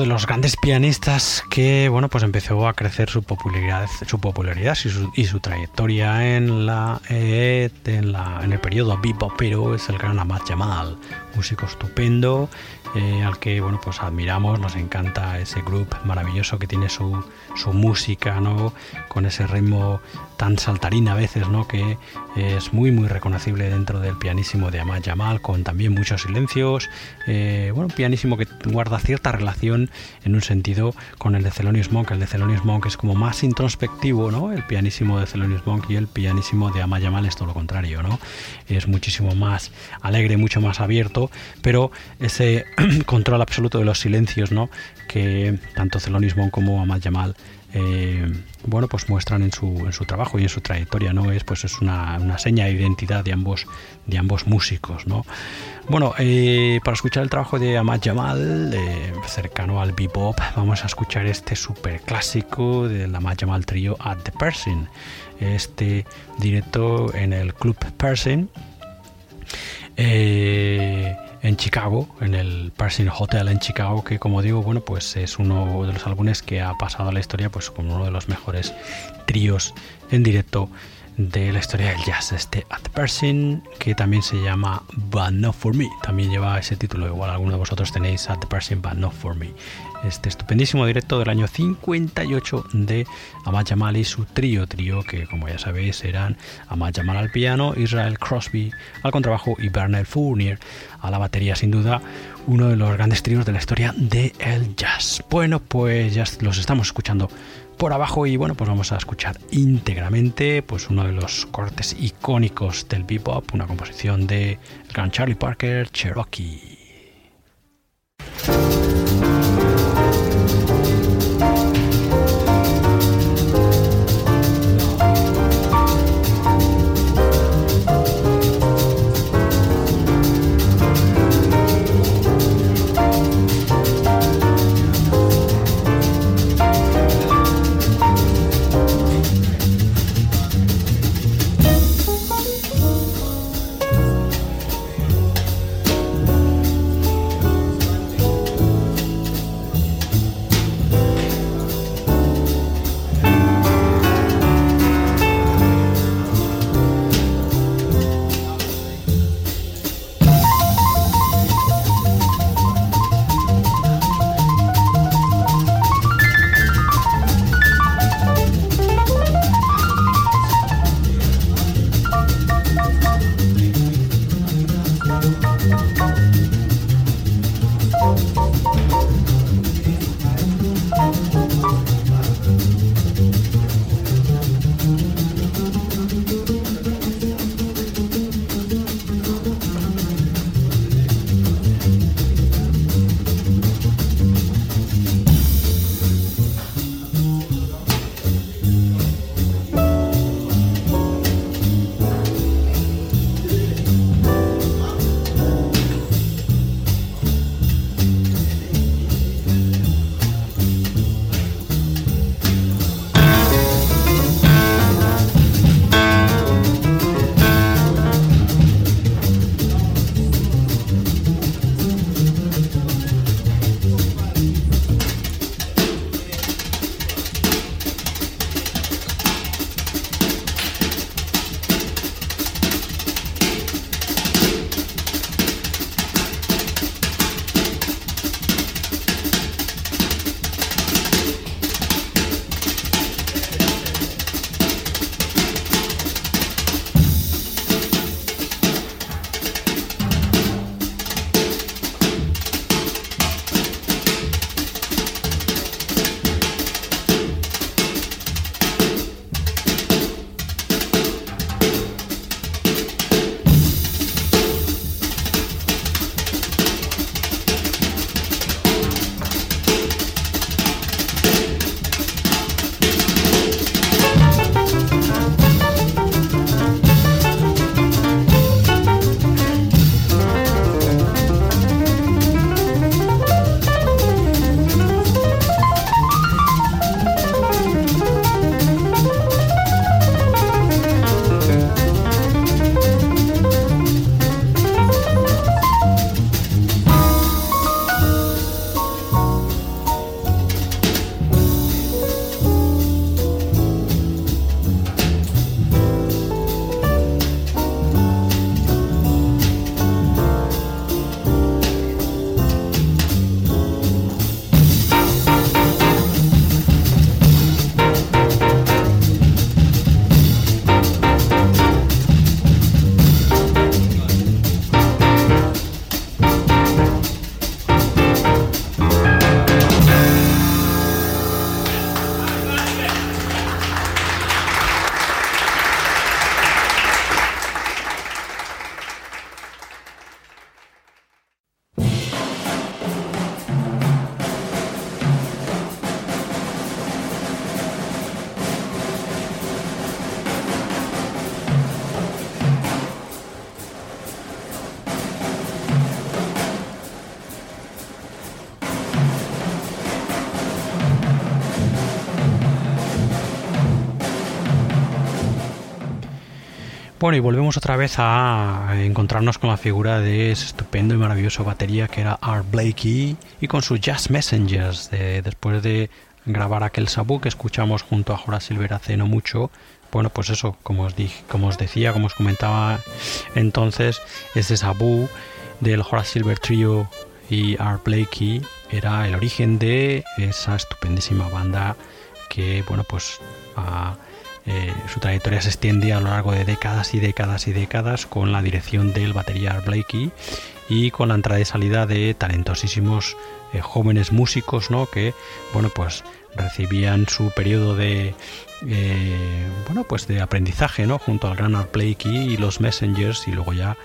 Los grandes pianistas que bueno pues empezó a crecer su popularidad su popularidad y su, trayectoria en la, eh, en la en el periodo bebopero es el gran Ahmad Jamal músico estupendo eh, al que bueno pues admiramos, nos encanta ese grupo maravilloso que tiene su, su música, ¿no? Con ese ritmo tan saltarín a veces, ¿no? Que es muy muy reconocible dentro del pianísimo de Ahmad Jamal, con también muchos silencios, eh, bueno, un pianísimo que guarda cierta relación en un sentido con el de Thelonious Monk, el de Thelonious Monk es como más introspectivo, ¿no? El pianísimo de Thelonious Monk y el pianísimo de Ahmad Jamal es todo lo contrario, ¿no? Es muchísimo más alegre, mucho más abierto, pero ese (clears throat) control absoluto de los silencios, ¿no? Que tanto Thelonious Monk como Ahmad Jamal eh, bueno, pues muestran en su, trabajo y en su trayectoria, ¿no? Es pues es una, seña de identidad de ambos, de ambos músicos, ¿no? Bueno, eh, para escuchar el trabajo de Ahmad Jamal, eh, cercano al bebop, vamos a escuchar este super clásico del Ahmad Jamal Trio at the Persian, este directo en el Club Persian. Eh, en Chicago, en el Pershing Hotel en Chicago, que como digo, bueno, pues es uno de los álbumes que ha pasado a la historia pues como uno de los mejores tríos en directo de la historia del jazz, este At the que también se llama But Not For Me, también lleva ese título, igual alguno de vosotros tenéis At the Pershing But Not For Me, este estupendísimo directo del año 58 de Ahmad Jamal y su trío, trío que como ya sabéis eran Ahmad Jamal al piano, Israel Crosby al contrabajo y Bernard Fournier a la batería, sin duda uno de los grandes tríos de la historia del el jazz. Bueno, pues ya los estamos escuchando por abajo y bueno, pues vamos a escuchar íntegramente pues uno de los cortes icónicos del bebop, una composición de el gran Charlie Parker, Cherokee. Bueno, y volvemos otra vez a encontrarnos con la figura de ese estupendo y maravilloso batería que era Art Blakey y con sus Jazz Messengers. después de grabar aquel sabú que escuchamos junto a Horace Silver hace no mucho, bueno, pues eso, como os, dije, como os decía, como os comentaba entonces, ese sabú del Horace Silver Trio y Art Blakey era el origen de esa estupendísima banda que, bueno, pues eh, su trayectoria se extiende a lo largo de décadas y décadas y décadas con la dirección del batería Art Blakey y con la entrada y salida de talentosísimos eh, jóvenes músicos, ¿no? Que, bueno, pues recibían su periodo de eh, bueno pues de aprendizaje no junto al gran Art Blakey y los Messengers y luego ya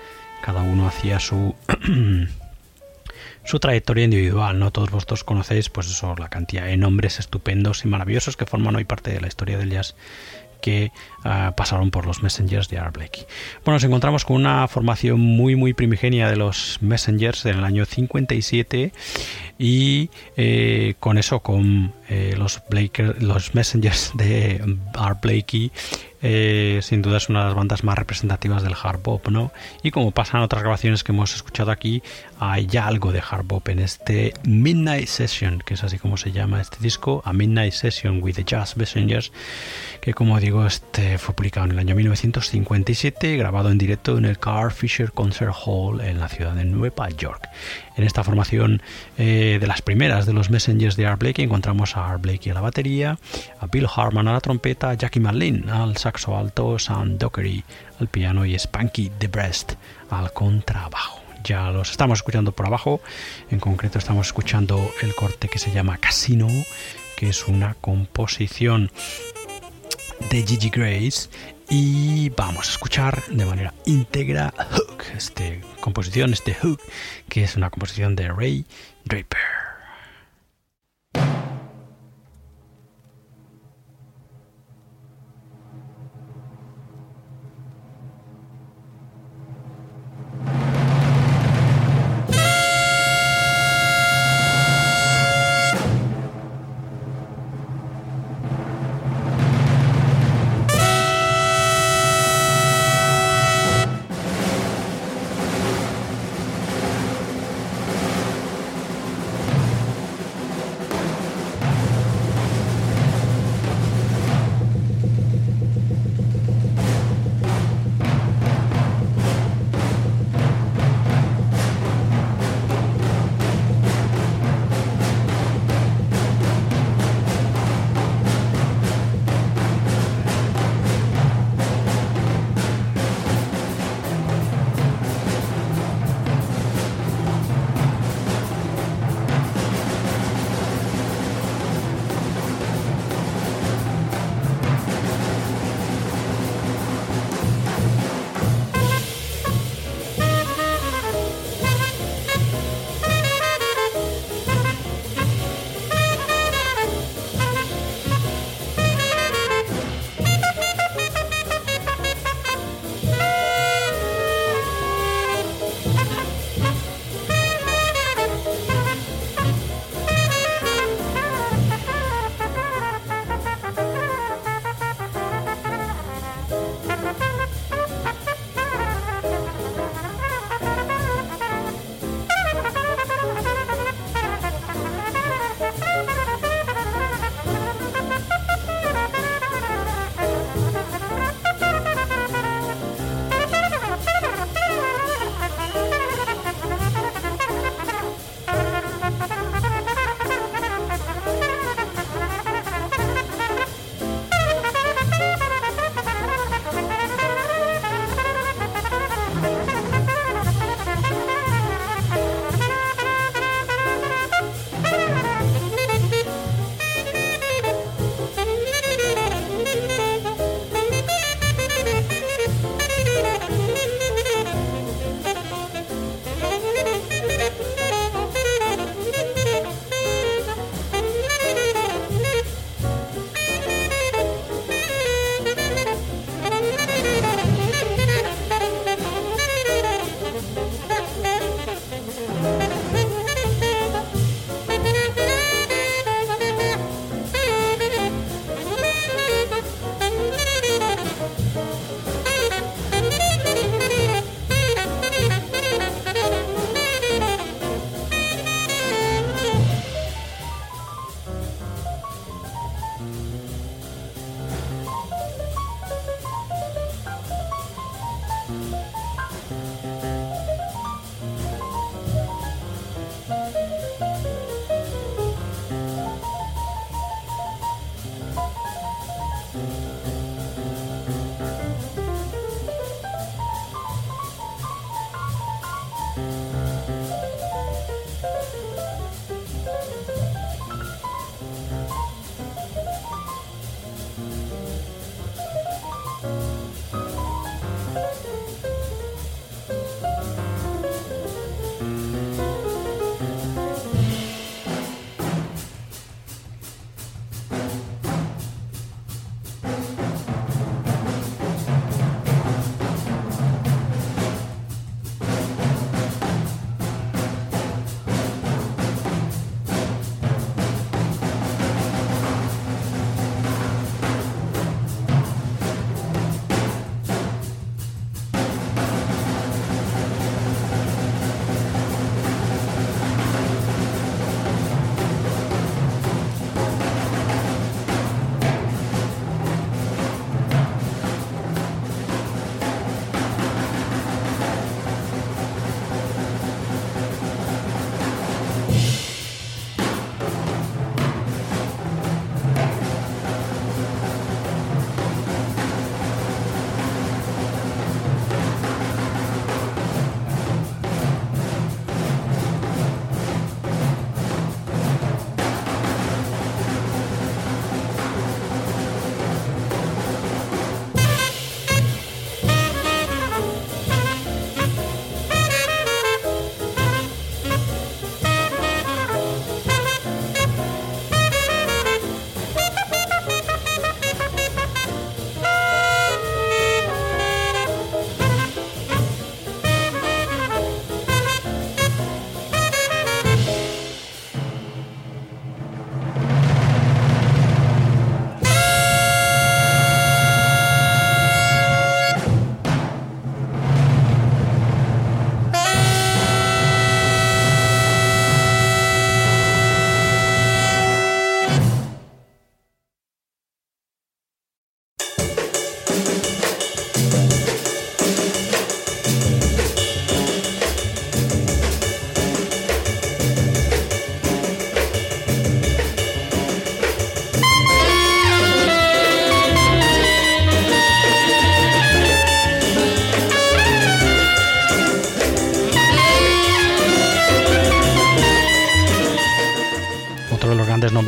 cada uno hacía su (clears throat) su trayectoria individual, ¿no? Todos vosotros conocéis, pues la cantidad de nombres estupendos y maravillosos que forman hoy parte de la historia del jazz que ah, pasaron por los Messengers de Art Blakey. Bueno, nos encontramos con una formación muy muy primigenia de los Messengers del año 57 y eh, con eso, con eh, los, los Messengers de Art Blakey eh, sin duda es una de las bandas más representativas del hard bop, ¿no? Y como pasa en otras grabaciones que hemos escuchado aquí, hay ya algo de hard bop en este Midnight Session, que es así como se llama este disco, a Midnight Session with the Jazz Messengers, que como digo, este fue publicado en el año 1957, grabado en directo en el Carl Fisher Concert Hall en la ciudad de Nueva York. En esta formación eh, de las primeras de los Messengers de Art Blakey encontramos a Art Blakey a la batería, a Bill Harman a la trompeta, a Jackie Marlin al saxo alto, Sam Dockery al piano y Spanky DeBrest al contrabajo. Ya los estamos escuchando por abajo, en concreto estamos escuchando el corte que se llama Casino, que es una composición de Gigi Grace y vamos a escuchar de manera íntegra Hook, este composición, este Hook, que es una composición de Ray Draper.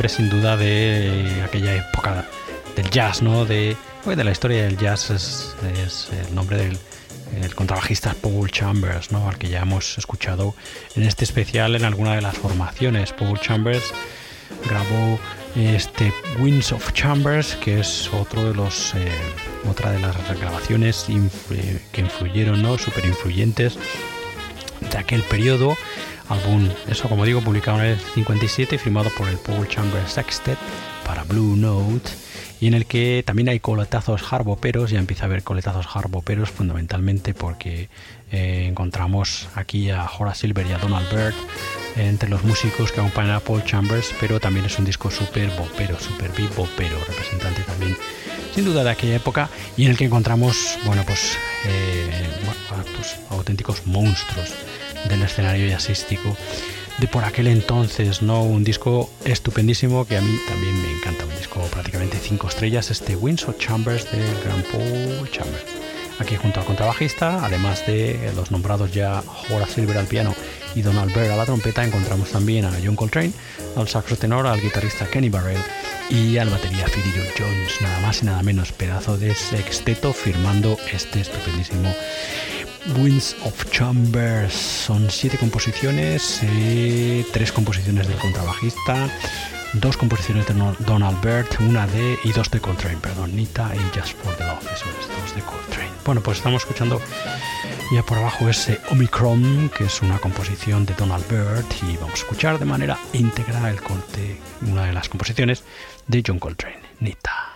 Sin duda de aquella época del jazz, ¿no? De, de la historia del jazz es, el nombre del contrabajista Paul Chambers, ¿no? al que ya hemos escuchado en este especial en alguna de las formaciones. Paul Chambers grabó este Winds of Chambers, que es otro de los, eh, otra de las grabaciones que influyeron, ¿no? super influyentes de aquel periodo. Álbum, eso como digo, publicado en el 57, firmado por el Paul Chambers Sextet para Blue Note y en el que también hay coletazos harboperos, ya empieza a haber coletazos harboperos fundamentalmente porque eh, encontramos aquí a Horace Silver y a Donald Byrd entre los músicos que acompañan a Paul Chambers, pero también es un disco súper bopero, súper bopero, representante también sin duda de aquella época y en el que encontramos, bueno, pues, eh, pues auténticos monstruos del escenario jazzístico de por aquel entonces, ¿no? Un disco estupendísimo que a mí también me encanta, un disco prácticamente cinco estrellas, este Winds of Chambers de Grand Paul Chambers. Aquí junto al contrabajista, además de los nombrados ya Horace Silver al piano y Donald Byrd a la trompeta, encontramos también a John Coltrane, al saxo tenor, al guitarrista Kenny Barrell y al batería Philly Jones, nada más y nada menos, pedazo de sexteto firmando este estupendísimo Winds of Chambers. Son siete composiciones, eh, tres composiciones del contrabajista, dos composiciones de Donald Byrd, una de y dos de Coltrane, perdón, Nita y Just for the Love, eso es, dos de Coltrane. Bueno, pues estamos escuchando ya por abajo ese Omicron, que es una composición de Donald Byrd, y vamos a escuchar de manera íntegra el corte, una de las composiciones de John Coltrane, Nita.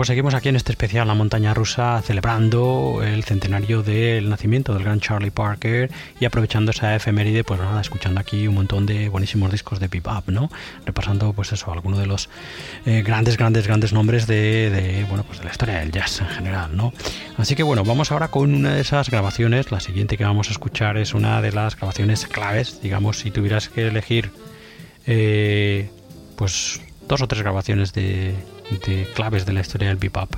Pues seguimos aquí en este especial La Montaña Rusa celebrando el centenario del nacimiento del gran Charlie Parker y aprovechando esa efeméride, pues nada, escuchando aquí un montón de buenísimos discos de bebop, ¿no? Repasando, pues eso, algunos de los eh, grandes, grandes, grandes nombres de, bueno, pues de la historia del jazz en general, ¿no? Así que bueno, vamos ahora con una de esas grabaciones. La siguiente que vamos a escuchar es una de las grabaciones claves, digamos, si tuvieras que elegir, eh, pues dos o tres grabaciones de de claves de la historia del bebop.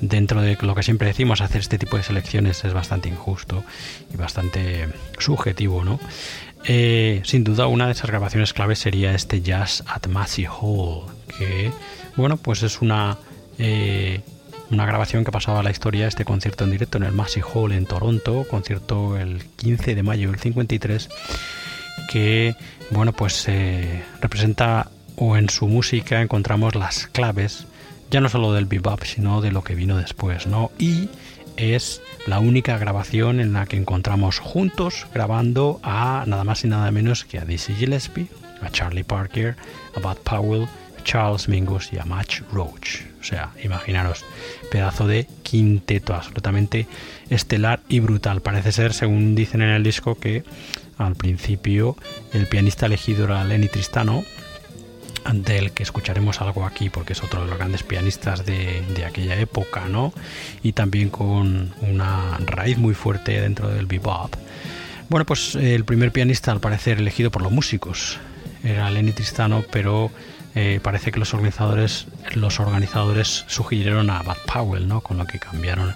Dentro de lo que siempre decimos, hacer este tipo de selecciones es bastante injusto y bastante subjetivo, ¿no? Eh, sin duda, una de esas grabaciones claves sería este Jazz at Massey Hall, que, bueno, pues es una, eh, una grabación que pasaba a la historia, este concierto en directo en el Massey Hall en Toronto, concierto el 15 de mayo del 53, que, bueno, pues eh, representa o en su música encontramos las claves, ya no solo del bebop, sino de lo que vino después, ¿no? Y es la única grabación en la que encontramos juntos grabando a nada más y nada menos que a Dizzy Gillespie, a Charlie Parker, a Bud Powell, a Charles Mingus y a Match Roach. O sea, imaginaros, pedazo de quinteto absolutamente estelar y brutal. Parece ser, según dicen en el disco, que al principio el pianista elegido era Lenny Tristano, del que escucharemos algo aquí porque es otro de los grandes pianistas de, aquella época, ¿no? Y también con una raíz muy fuerte dentro del bebop. Bueno, pues el primer pianista al parecer elegido por los músicos era Lenny Tristano, pero eh, parece que los organizadores, los organizadores sugirieron a Bud Powell, ¿no? Con lo que cambiaron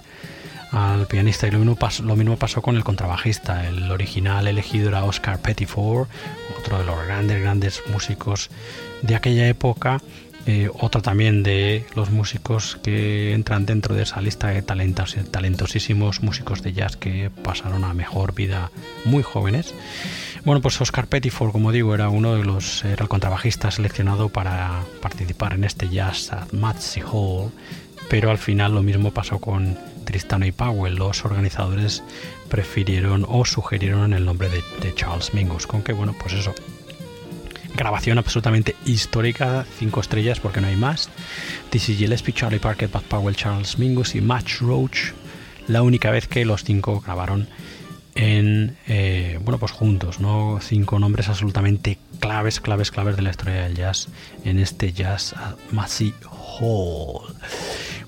al pianista y lo mismo, pasó, lo mismo pasó con el contrabajista. El original elegido era Oscar Pettiford, otro de los grandes, grandes músicos de aquella época. Eh, otro también de los músicos que entran dentro de esa lista de talentos, talentosísimos músicos de jazz que pasaron a mejor vida muy jóvenes. Bueno, pues Oscar Pettiford, como digo, era uno de los, era el contrabajista seleccionado para participar en este jazz at Matsy Hall, pero al final lo mismo pasó con Tristano y Powell. Los organizadores prefirieron o sugirieron el nombre de, Charles Mingus, con que bueno, pues eso, grabación absolutamente histórica, cinco estrellas porque no hay más. Dizzy Gillespie, Charlie Parker, Bud Powell, Charles Mingus y Match Roach, la única vez que los cinco grabaron en eh, bueno pues juntos, ¿no? Cinco nombres absolutamente claves, claves, claves de la historia del jazz en este jazz Massey Hall.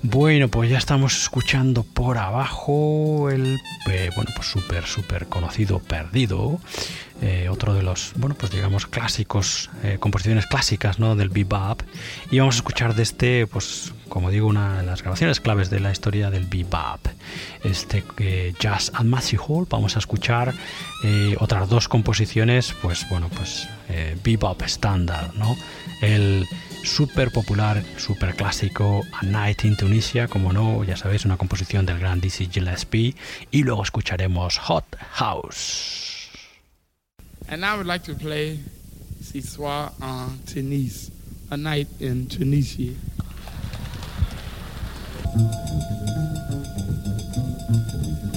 Bueno, pues ya estamos escuchando por abajo el eh, bueno pues súper súper conocido Perdido eh, otro de los, bueno, pues digamos clásicos, eh, composiciones clásicas, ¿no? Del bebop. Y vamos a escuchar de este, pues como digo, una de las grabaciones claves de la historia del bebop. Este eh, Jazz at Massey Hall. Vamos a escuchar otras dos composiciones, pues bueno, pues bebop estándar, ¿no? El súper popular, súper clásico A Night in Tunisia, como no, ya sabéis, una composición del gran Dizzy Gillespie. Y luego escucharemos Hot House. And I would like to play Ce soir en Tunis, a night in Tunisia. Thank you.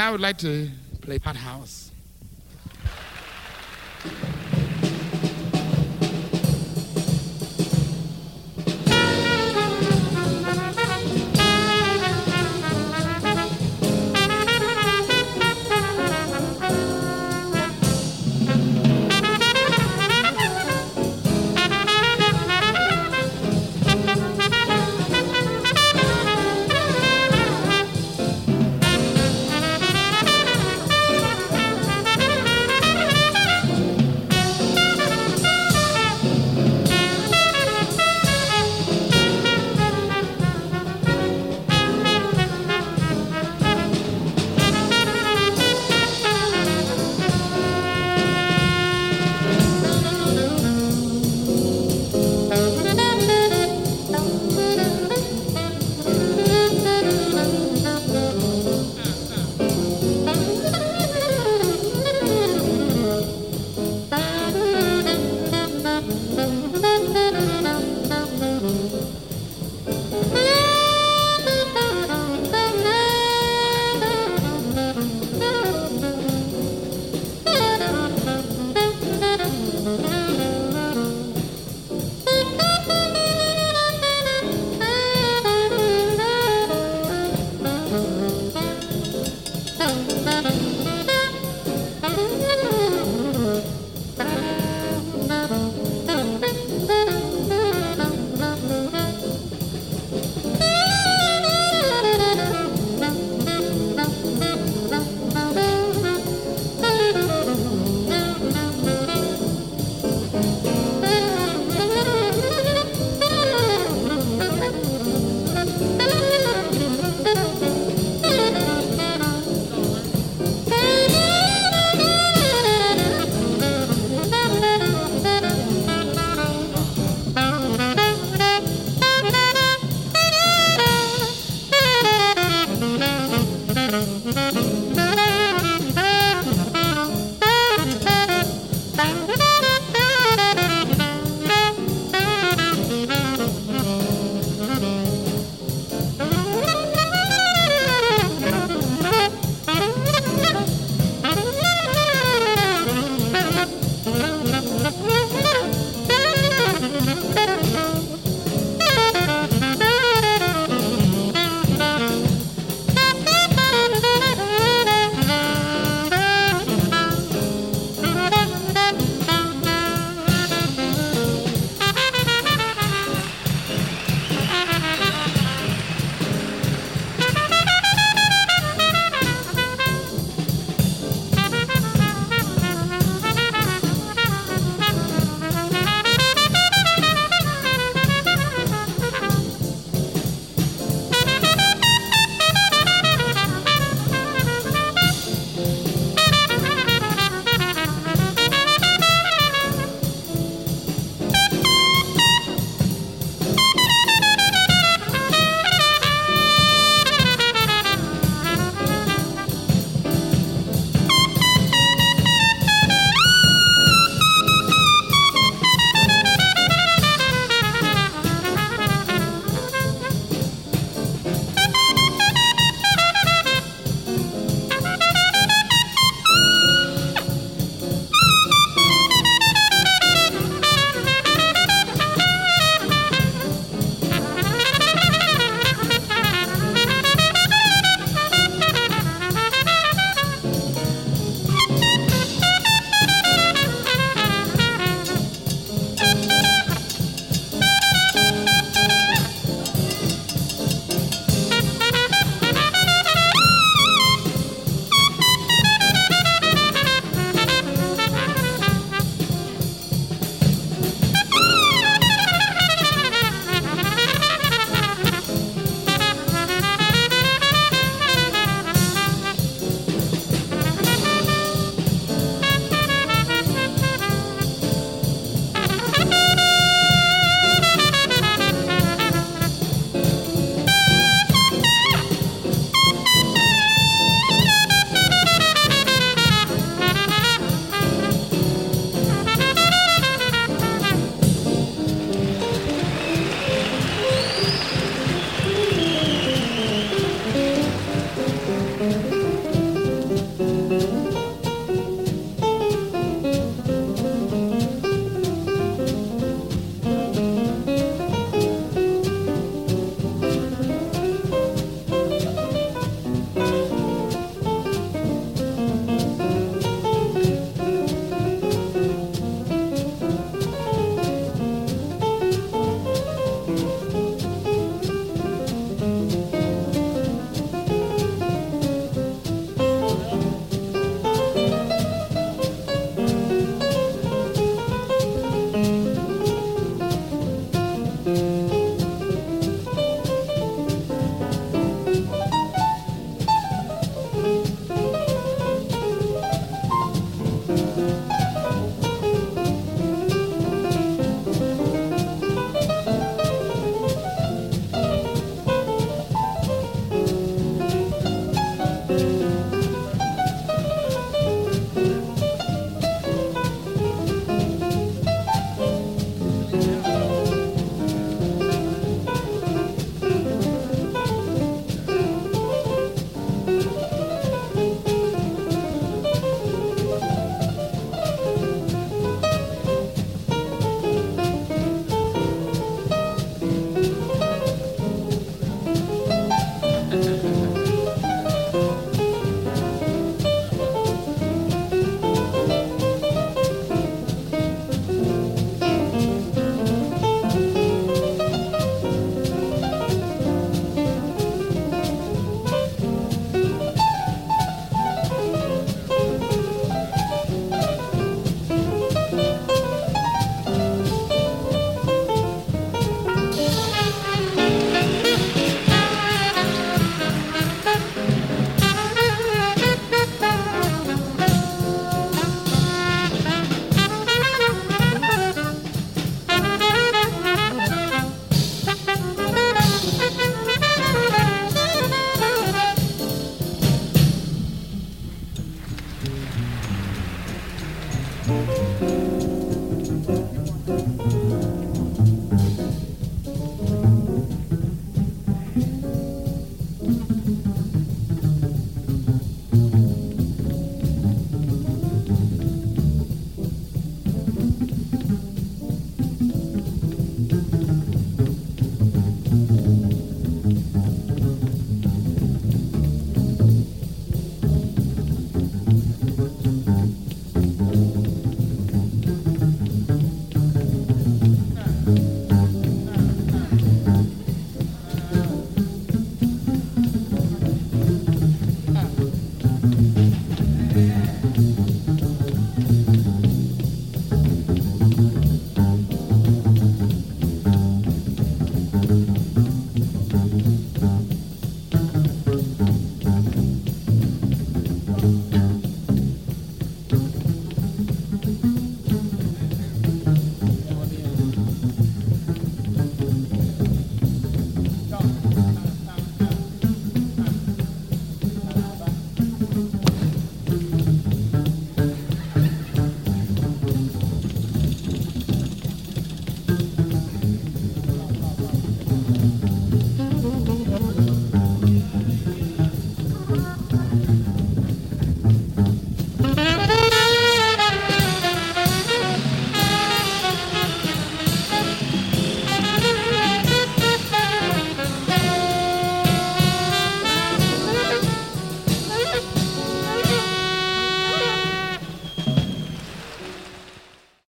I would like to play Pot House.